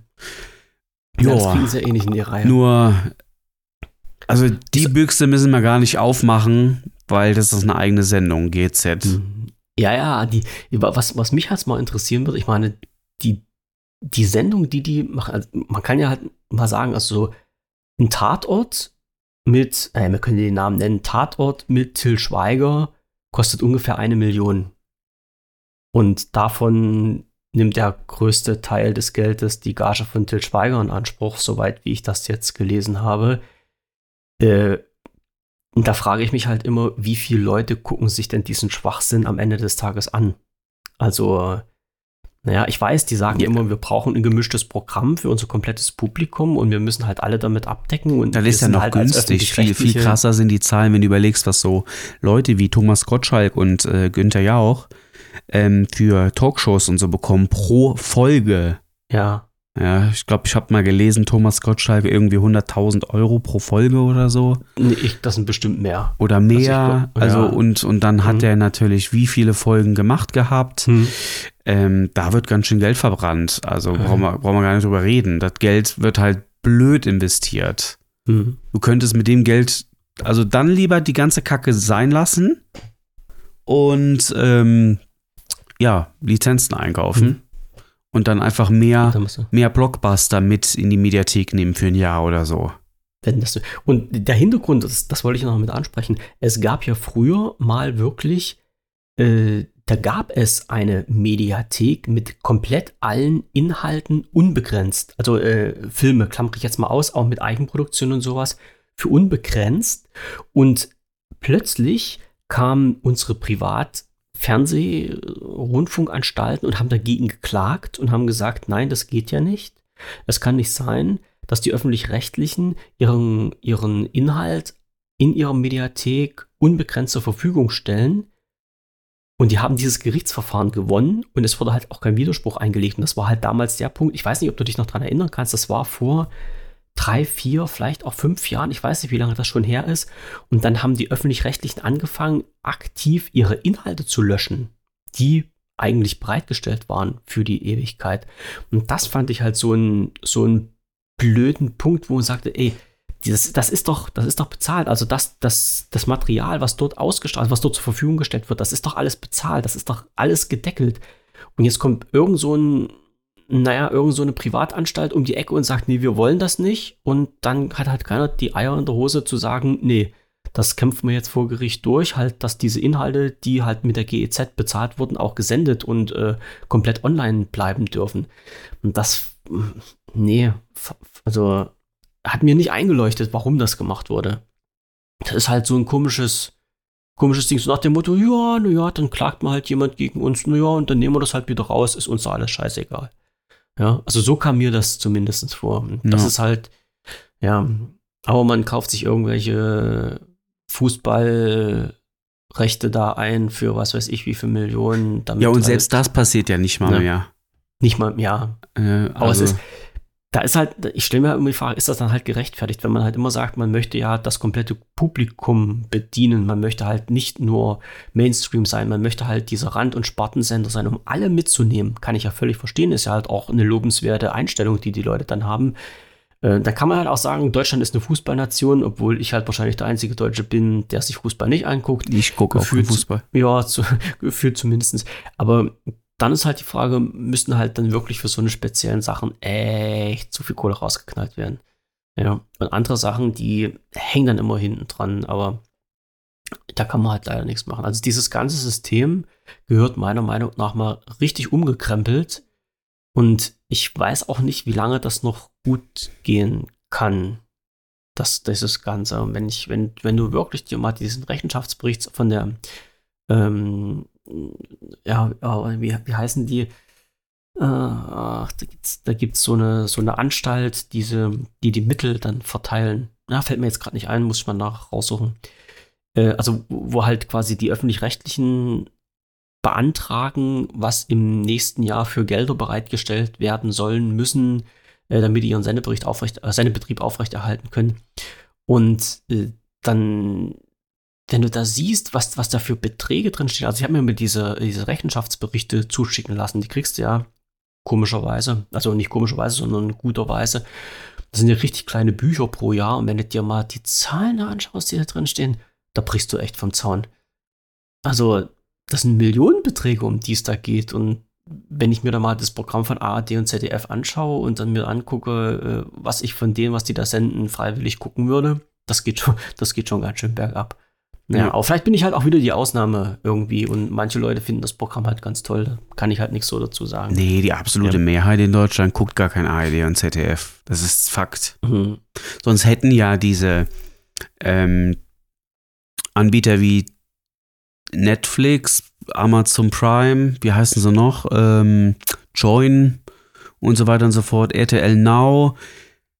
Ja, das kriegen sie eh nicht in die Reihe. Nur, also die Büchse müssen wir gar nicht aufmachen, weil das ist eine eigene Sendung, GZ. Mhm. Ja, ja, die, was, was mich halt mal interessieren würde, ich meine, die, die Sendung, die die machen, also man kann ja halt mal sagen, also so ein Tatort mit, äh, wir können den Namen nennen, Tatort mit Till Schweiger kostet ungefähr eine Million. Und davon nimmt der größte Teil des Geldes die Gage von Till Schweiger in Anspruch, soweit wie ich das jetzt gelesen habe. Äh, und da frage ich mich halt immer, wie viele Leute gucken sich denn diesen Schwachsinn am Ende des Tages an? Also, naja, ich weiß, die sagen Ja. immer, wir brauchen ein gemischtes Programm für unser komplettes Publikum und wir müssen halt alle damit abdecken. Und Das ist ja noch halt günstig. Viel, viel krasser sind die Zahlen, wenn du überlegst, was so Leute wie Thomas Gottschalk und äh, Günther Jauch ähm, für Talkshows und so bekommen pro Folge. Ja, Ja, ich glaube, ich habe mal gelesen, Thomas Gottschalk irgendwie 100.000 Euro pro Folge oder so. nee, ich, das sind bestimmt mehr. Oder ich mehr. glaub, also, ja. und, und dann hat Mhm. er natürlich wie viele Folgen gemacht gehabt. Hm. ähm, da wird ganz schön Geld verbrannt. Also Mhm. brauchen, wir, brauchen wir gar nicht drüber reden. Das Geld wird halt blöd investiert. Mhm. Du könntest mit dem Geld, also dann lieber die ganze Kacke sein lassen und ähm, ja, Lizenzen einkaufen Mhm. Und dann einfach mehr, Dann mehr Blockbuster mit in die Mediathek nehmen für ein Jahr oder so. Und der Hintergrund, das, das wollte ich noch mit ansprechen. Es gab ja früher mal wirklich, äh, da gab es eine Mediathek mit komplett allen Inhalten unbegrenzt. Also äh, Filme klammere ich jetzt mal aus, auch mit Eigenproduktion und sowas, für unbegrenzt. Und plötzlich kamen unsere Privat-Fernseh-Rundfunkanstalten und haben dagegen geklagt und haben gesagt, nein, das geht ja nicht. Es kann nicht sein, dass die öffentlich-rechtlichen ihren, ihren Inhalt in ihrer Mediathek unbegrenzt zur Verfügung stellen. Und die haben dieses Gerichtsverfahren gewonnen und es wurde halt auch kein Widerspruch eingelegt. Und das war halt damals der Punkt. Ich weiß nicht, ob du dich noch daran erinnern kannst. Das war vor drei, vier, vielleicht auch fünf Jahren. Ich weiß nicht, wie lange das schon her ist. Und dann haben die öffentlich-rechtlichen angefangen, aktiv ihre Inhalte zu löschen, die eigentlich bereitgestellt waren für die Ewigkeit. Und das fand ich halt so ein, so ein blöden Punkt, wo man sagte, ey, das, das ist doch, das ist doch bezahlt. Also das, das, das Material, was dort ausgestrahlt, was dort zur Verfügung gestellt wird, das ist doch alles bezahlt, das ist doch alles gedeckelt. Und jetzt kommt irgend so ein, naja, irgend so eine Privatanstalt um die Ecke und sagt, nee, wir wollen das nicht. Und dann hat halt keiner die Eier in der Hose zu sagen, nee, das kämpfen wir jetzt vor Gericht durch, halt, dass diese Inhalte, die halt mit der GEZ bezahlt wurden, auch gesendet und äh, komplett online bleiben dürfen. Und das, nee, also hat mir nicht eingeleuchtet, warum das gemacht wurde. Das ist halt so ein komisches, komisches Ding, so nach dem Motto, ja, naja, dann klagt mal halt jemand gegen uns, naja, und dann nehmen wir das halt wieder raus, ist uns da alles scheißegal. Ja, also so kam mir das zumindest vor. Und Das Ja. ist halt, ja, aber man kauft sich irgendwelche Fußballrechte da ein für was weiß ich wie viele Millionen. Damit Ja, und halt selbst das passiert ja nicht mal Ja. mehr. nicht mal, ja, Äh, aber also, es ist, da ist halt, ich stelle mir immer die Frage, ist das dann halt gerechtfertigt, wenn man halt immer sagt, man möchte ja das komplette Publikum bedienen, man möchte halt nicht nur Mainstream sein, man möchte halt dieser Rand- und Spartensender sein, um alle mitzunehmen. Kann ich ja völlig verstehen, ist ja halt auch eine lobenswerte Einstellung, die die Leute dann haben. Äh, da kann man halt auch sagen, Deutschland ist eine Fußballnation, obwohl ich halt wahrscheinlich der einzige Deutsche bin, der sich Fußball nicht anguckt. ich gucke auch Fußball. Ja, zu, gefühlt zumindest. Aber dann ist halt die Frage, müssten halt dann wirklich für so eine speziellen Sachen echt zu viel Kohle rausgeknallt werden. Ja. Und andere Sachen, die hängen dann immer hinten dran, aber da kann man halt leider nichts machen. Also dieses ganze System gehört meiner Meinung nach mal richtig umgekrempelt. Und ich weiß auch nicht, wie lange das noch gut gehen kann. Das, dieses Ganze. Wenn ich, wenn, wenn du wirklich dir mal diesen Rechenschaftsbericht von der ähm, ja, wie, wie heißen die? Äh, ach, da gibt's, da gibt's so eine, so eine Anstalt, diese, die die Mittel dann verteilen. Na, fällt mir jetzt gerade nicht ein, muss ich mal nach raussuchen. Äh, also, wo halt quasi die öffentlich-rechtlichen beantragen, was im nächsten Jahr für Gelder bereitgestellt werden sollen müssen, äh, damit die ihren Sendebericht aufrecht, äh, Sendebetrieb aufrechterhalten können. Und äh, dann wenn du da siehst, was, was da für Beträge drinstehen, also ich habe mir mit diese, diese Rechenschaftsberichte zuschicken lassen, die kriegst du ja komischerweise, also nicht komischerweise, sondern guterweise. Das sind ja richtig kleine Bücher pro Jahr und wenn du dir mal die Zahlen anschaust, die da drinstehen, da brichst du echt vom Zaun. Also, das sind Millionenbeträge, um die es da geht und wenn ich mir da mal das Programm von ARD und ZDF anschaue und dann mir angucke, äh, was ich von dem, was die da senden, freiwillig gucken würde, das geht schon, das geht schon ganz schön bergab. Ja, Ja. aber vielleicht bin ich halt auch wieder die Ausnahme irgendwie und manche Leute finden das Programm halt ganz toll. Da kann ich halt nichts so dazu sagen. Nee, die absolute Ja. Mehrheit in Deutschland guckt gar kein ARD und ZDF. Das ist Fakt. Mhm. Sonst hätten ja diese ähm, Anbieter wie Netflix, Amazon Prime, wie heißen sie noch? Ähm, Join und so weiter und so fort, RTL Now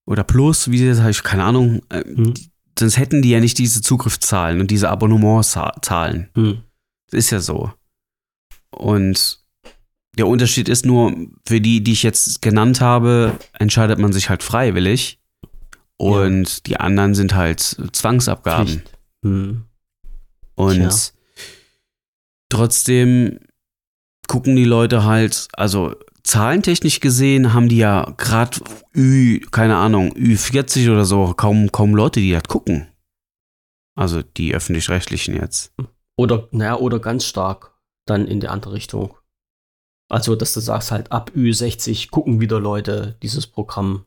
oder Plus, wie sie das heißt, keine Ahnung. Äh, Mhm. Sonst hätten die ja nicht diese Zugriffszahlen und diese Abonnementszahlen. Mhm. Das ist ja so. Und der Unterschied ist nur, für die, die ich jetzt genannt habe, entscheidet man sich halt freiwillig. Und die anderen sind halt Zwangsabgaben. Mhm. Und Tja. trotzdem gucken die Leute halt, also zahlentechnisch gesehen haben die ja gerade Ü, keine Ahnung, Ü40 oder so, kaum, kaum Leute, die das gucken. Also die öffentlich-rechtlichen jetzt. Oder, naja, oder ganz stark dann in die andere Richtung. Also, dass du sagst, halt ab Ü60 gucken wieder Leute dieses Programm.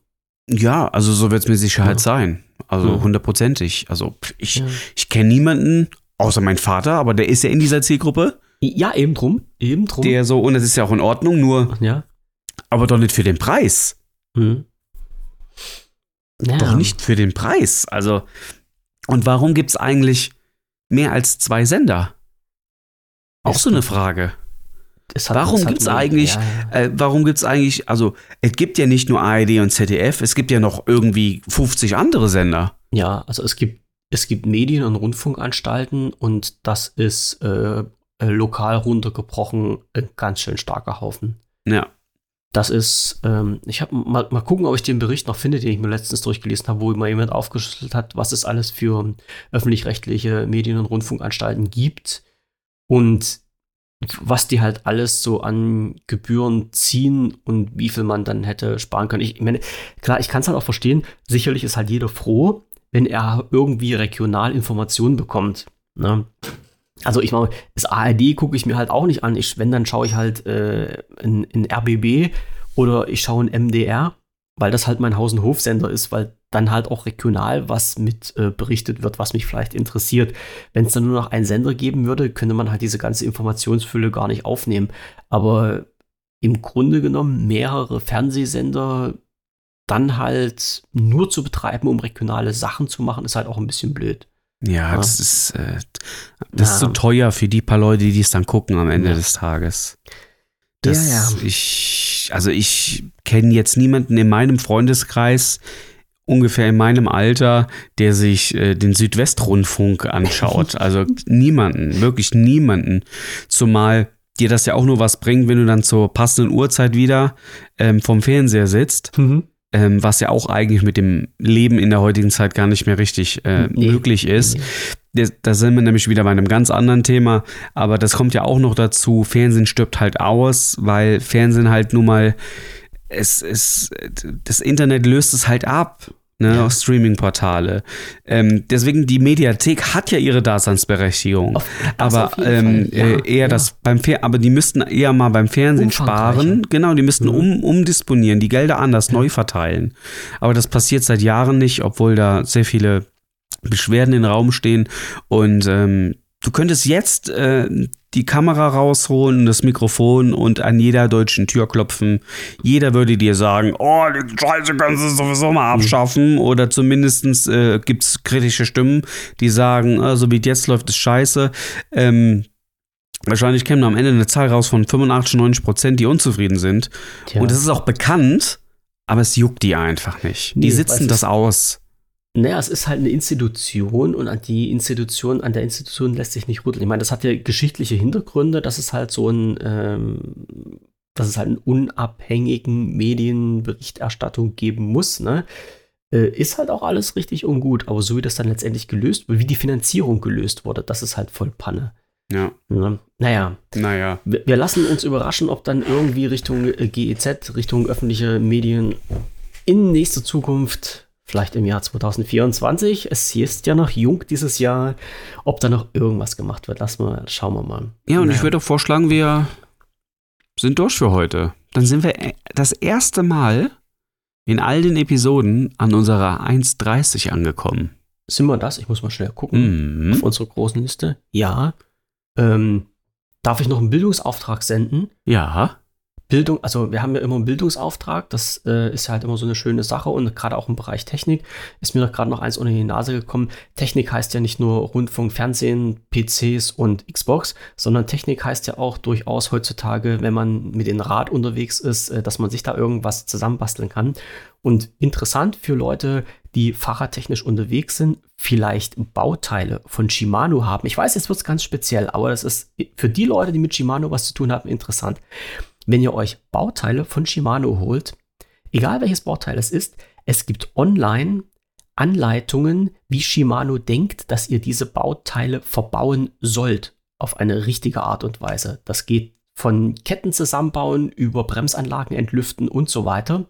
Ja, also so wird es mit Sicherheit Ja. sein. Also Ja. hundertprozentig. Also pff, ich, Ja. ich kenne niemanden, außer mein Vater, aber der ist ja in dieser Zielgruppe. Ja, eben drum. Eben drum. Der so, und das ist ja auch in Ordnung, nur, ja. Aber doch nicht für den Preis. Hm. Ja. Doch nicht für den Preis. Also, und warum gibt es eigentlich mehr als zwei Sender? Auch Es- so eine Frage. Es hat- Warum es gibt's eine- eigentlich- Ja, ja. Äh, warum gibt es eigentlich, also, es gibt ja nicht nur ARD und ZDF, es gibt ja noch irgendwie 50 andere Sender. Ja, also es gibt, es gibt Medien- und Rundfunkanstalten und das ist äh, äh, lokal runtergebrochen ein ganz schön starker Haufen. Ja. Das ist, ähm, ich habe mal, mal gucken, ob ich den Bericht noch finde, den ich mir letztens durchgelesen habe, wo mal jemand aufgeschlüsselt hat, was es alles für öffentlich-rechtliche Medien- und Rundfunkanstalten gibt und was die halt alles so an Gebühren ziehen und wie viel man dann hätte sparen können. Ich, ich meine, klar, ich kann es halt auch verstehen. Sicherlich ist halt jeder froh, wenn er irgendwie regional Informationen bekommt. Ne? Also ich meine, das ARD gucke ich mir halt auch nicht an. Ich, wenn, dann schaue ich halt äh, in, in RBB oder ich schaue in MDR, weil das halt mein Haus- und Hofsender ist, weil dann halt auch regional was mit äh, berichtet wird, was mich vielleicht interessiert. Wenn es dann nur noch einen Sender geben würde, könnte man halt diese ganze Informationsfülle gar nicht aufnehmen. Aber im Grunde genommen mehrere Fernsehsender dann halt nur zu betreiben, um regionale Sachen zu machen, ist halt auch ein bisschen blöd. Ja, Ja. das ist, äh, das ist Ja. zu teuer für die paar Leute, die es dann gucken am Ende Ja. des Tages. Das, Ja, ja. Ich, also ich kenne jetzt niemanden in meinem Freundeskreis, ungefähr in meinem Alter, der sich äh, den Südwestrundfunk anschaut. also niemanden, wirklich niemanden. Zumal dir das ja auch nur was bringt, wenn du dann zur passenden Uhrzeit wieder ähm, vom Fernseher sitzt ähm, was ja auch eigentlich mit dem Leben in der heutigen Zeit gar nicht mehr richtig äh, Nee. möglich ist. Nee. Da sind wir nämlich wieder bei einem ganz anderen Thema, aber das kommt ja auch noch dazu, Fernsehen stirbt halt aus, weil Fernsehen halt nun mal, es, es, das Internet löst es halt ab. Ne, Ja. Streaming-Portale. Ähm, deswegen, die Mediathek hat ja ihre Daseinsberechtigung. Auf- das aber ähm, Fall. Ja, äh, eher ja. das beim Fer aber die müssten eher mal beim Fernsehen sparen. Genau, die müssten Mhm. um, umdisponieren, die Gelder anders neu verteilen. Aber das passiert seit Jahren nicht, obwohl da sehr viele Beschwerden im Raum stehen. Und ähm, du könntest jetzt äh, die Kamera rausholen, das Mikrofon und an jeder deutschen Tür klopfen. Jeder würde dir sagen, oh, die Scheiße können sie sowieso mal abschaffen. Oder zumindest äh, gibt es kritische Stimmen, die sagen, äh, so wie es jetzt läuft, ist scheiße. Ähm, wahrscheinlich käme am Ende eine Zahl raus von 85, 90 Prozent, die unzufrieden sind. Tja. Und das ist auch bekannt, aber es juckt die einfach nicht. Die Nee, sitzen das es- aus. Naja, es ist halt eine Institution und an die Institution, an der Institution lässt sich nicht rütteln. Ich meine, das hat ja geschichtliche Hintergründe, dass es halt so ein, ähm, dass es halt einen unabhängigen Medienberichterstattung geben muss, ne? Äh, ist halt auch alles richtig und gut, aber so wie das dann letztendlich gelöst wird, wie die Finanzierung gelöst wurde, das ist halt voll Panne. Ja, Ne? Naja, naja. wir, wir lassen uns überraschen, ob dann irgendwie Richtung äh, GEZ, Richtung öffentliche Medien in nächster Zukunft, vielleicht im Jahr 2024, es ist ja noch jung dieses Jahr, ob da noch irgendwas gemacht wird. Lassen wir, schauen wir mal. Ja, und ich Naja. würde auch vorschlagen, wir sind durch für heute. Dann sind wir äh, das erste Mal in all den Episoden an unserer 1.30 angekommen. Sind wir das? Ich muss mal schnell gucken. Mhm. Auf unserer großen Liste. Ja. Ähm, darf ich noch einen Bildungsauftrag senden? Ja. Bildung, also wir haben ja immer einen Bildungsauftrag, das äh, ist ja halt immer so eine schöne Sache und gerade auch im Bereich Technik ist mir doch gerade noch eins unter die Nase gekommen. Technik heißt ja nicht nur Rundfunk, Fernsehen, PCs und Xbox, sondern Technik heißt ja auch durchaus heutzutage, wenn man mit dem Rad unterwegs ist, äh, dass man sich da irgendwas zusammenbasteln kann. Und interessant für Leute, die fahrradtechnisch unterwegs sind, vielleicht Bauteile von Shimano haben. Ich weiß, jetzt wird es ganz speziell, aber das ist für die Leute, die mit Shimano was zu tun haben, interessant wenn ihr euch Bauteile von Shimano holt, egal welches Bauteil es ist, es gibt online Anleitungen, wie Shimano denkt, dass ihr diese Bauteile verbauen sollt. Auf eine richtige Art und Weise. Das geht von Ketten zusammenbauen, über Bremsanlagen entlüften und so weiter.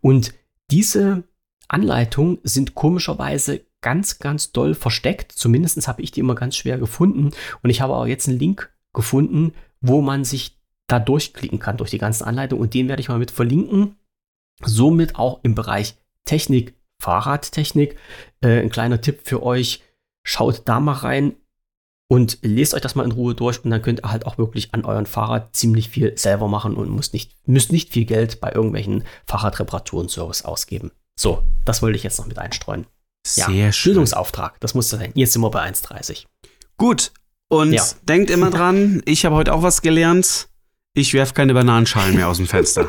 Und diese Anleitungen sind komischerweise ganz, ganz doll versteckt. Zumindest habe ich die immer ganz schwer gefunden. Und ich habe auch jetzt einen Link gefunden, wo man sich da durchklicken kann durch die ganzen Anleitungen. Und den werde ich mal mit verlinken. Somit auch im Bereich Technik, Fahrradtechnik. Äh, ein kleiner Tipp für euch. Schaut da mal rein und lest euch das mal in Ruhe durch und dann könnt ihr halt auch wirklich an euren Fahrrad ziemlich viel selber machen und müsst nicht, müsst nicht viel Geld bei irgendwelchen Fahrradreparaturen Service ausgeben. So, das wollte ich jetzt noch mit einstreuen. Sehr ja, schön. Bildungsauftrag, das muss sein. Jetzt sind wir bei 1,30. Gut. Und Ja. denkt immer dran, ich habe heute auch was gelernt. Ich werfe keine Bananenschalen mehr aus dem Fenster.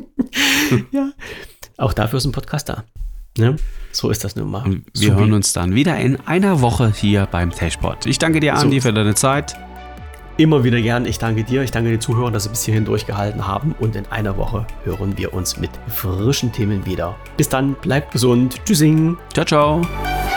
ja. Auch dafür ist ein Podcast da. Ne? So ist das nun mal. Und wir Supi. hören uns dann wieder in einer Woche hier beim Tashpot. Ich danke dir, So. Andi, für deine Zeit. Immer wieder gern. Ich danke dir, ich danke den Zuhörern, dass sie bis hierhin durchgehalten haben. Und in einer Woche hören wir uns mit frischen Themen wieder. Bis dann, bleibt gesund. Tschüssing. Ciao, ciao.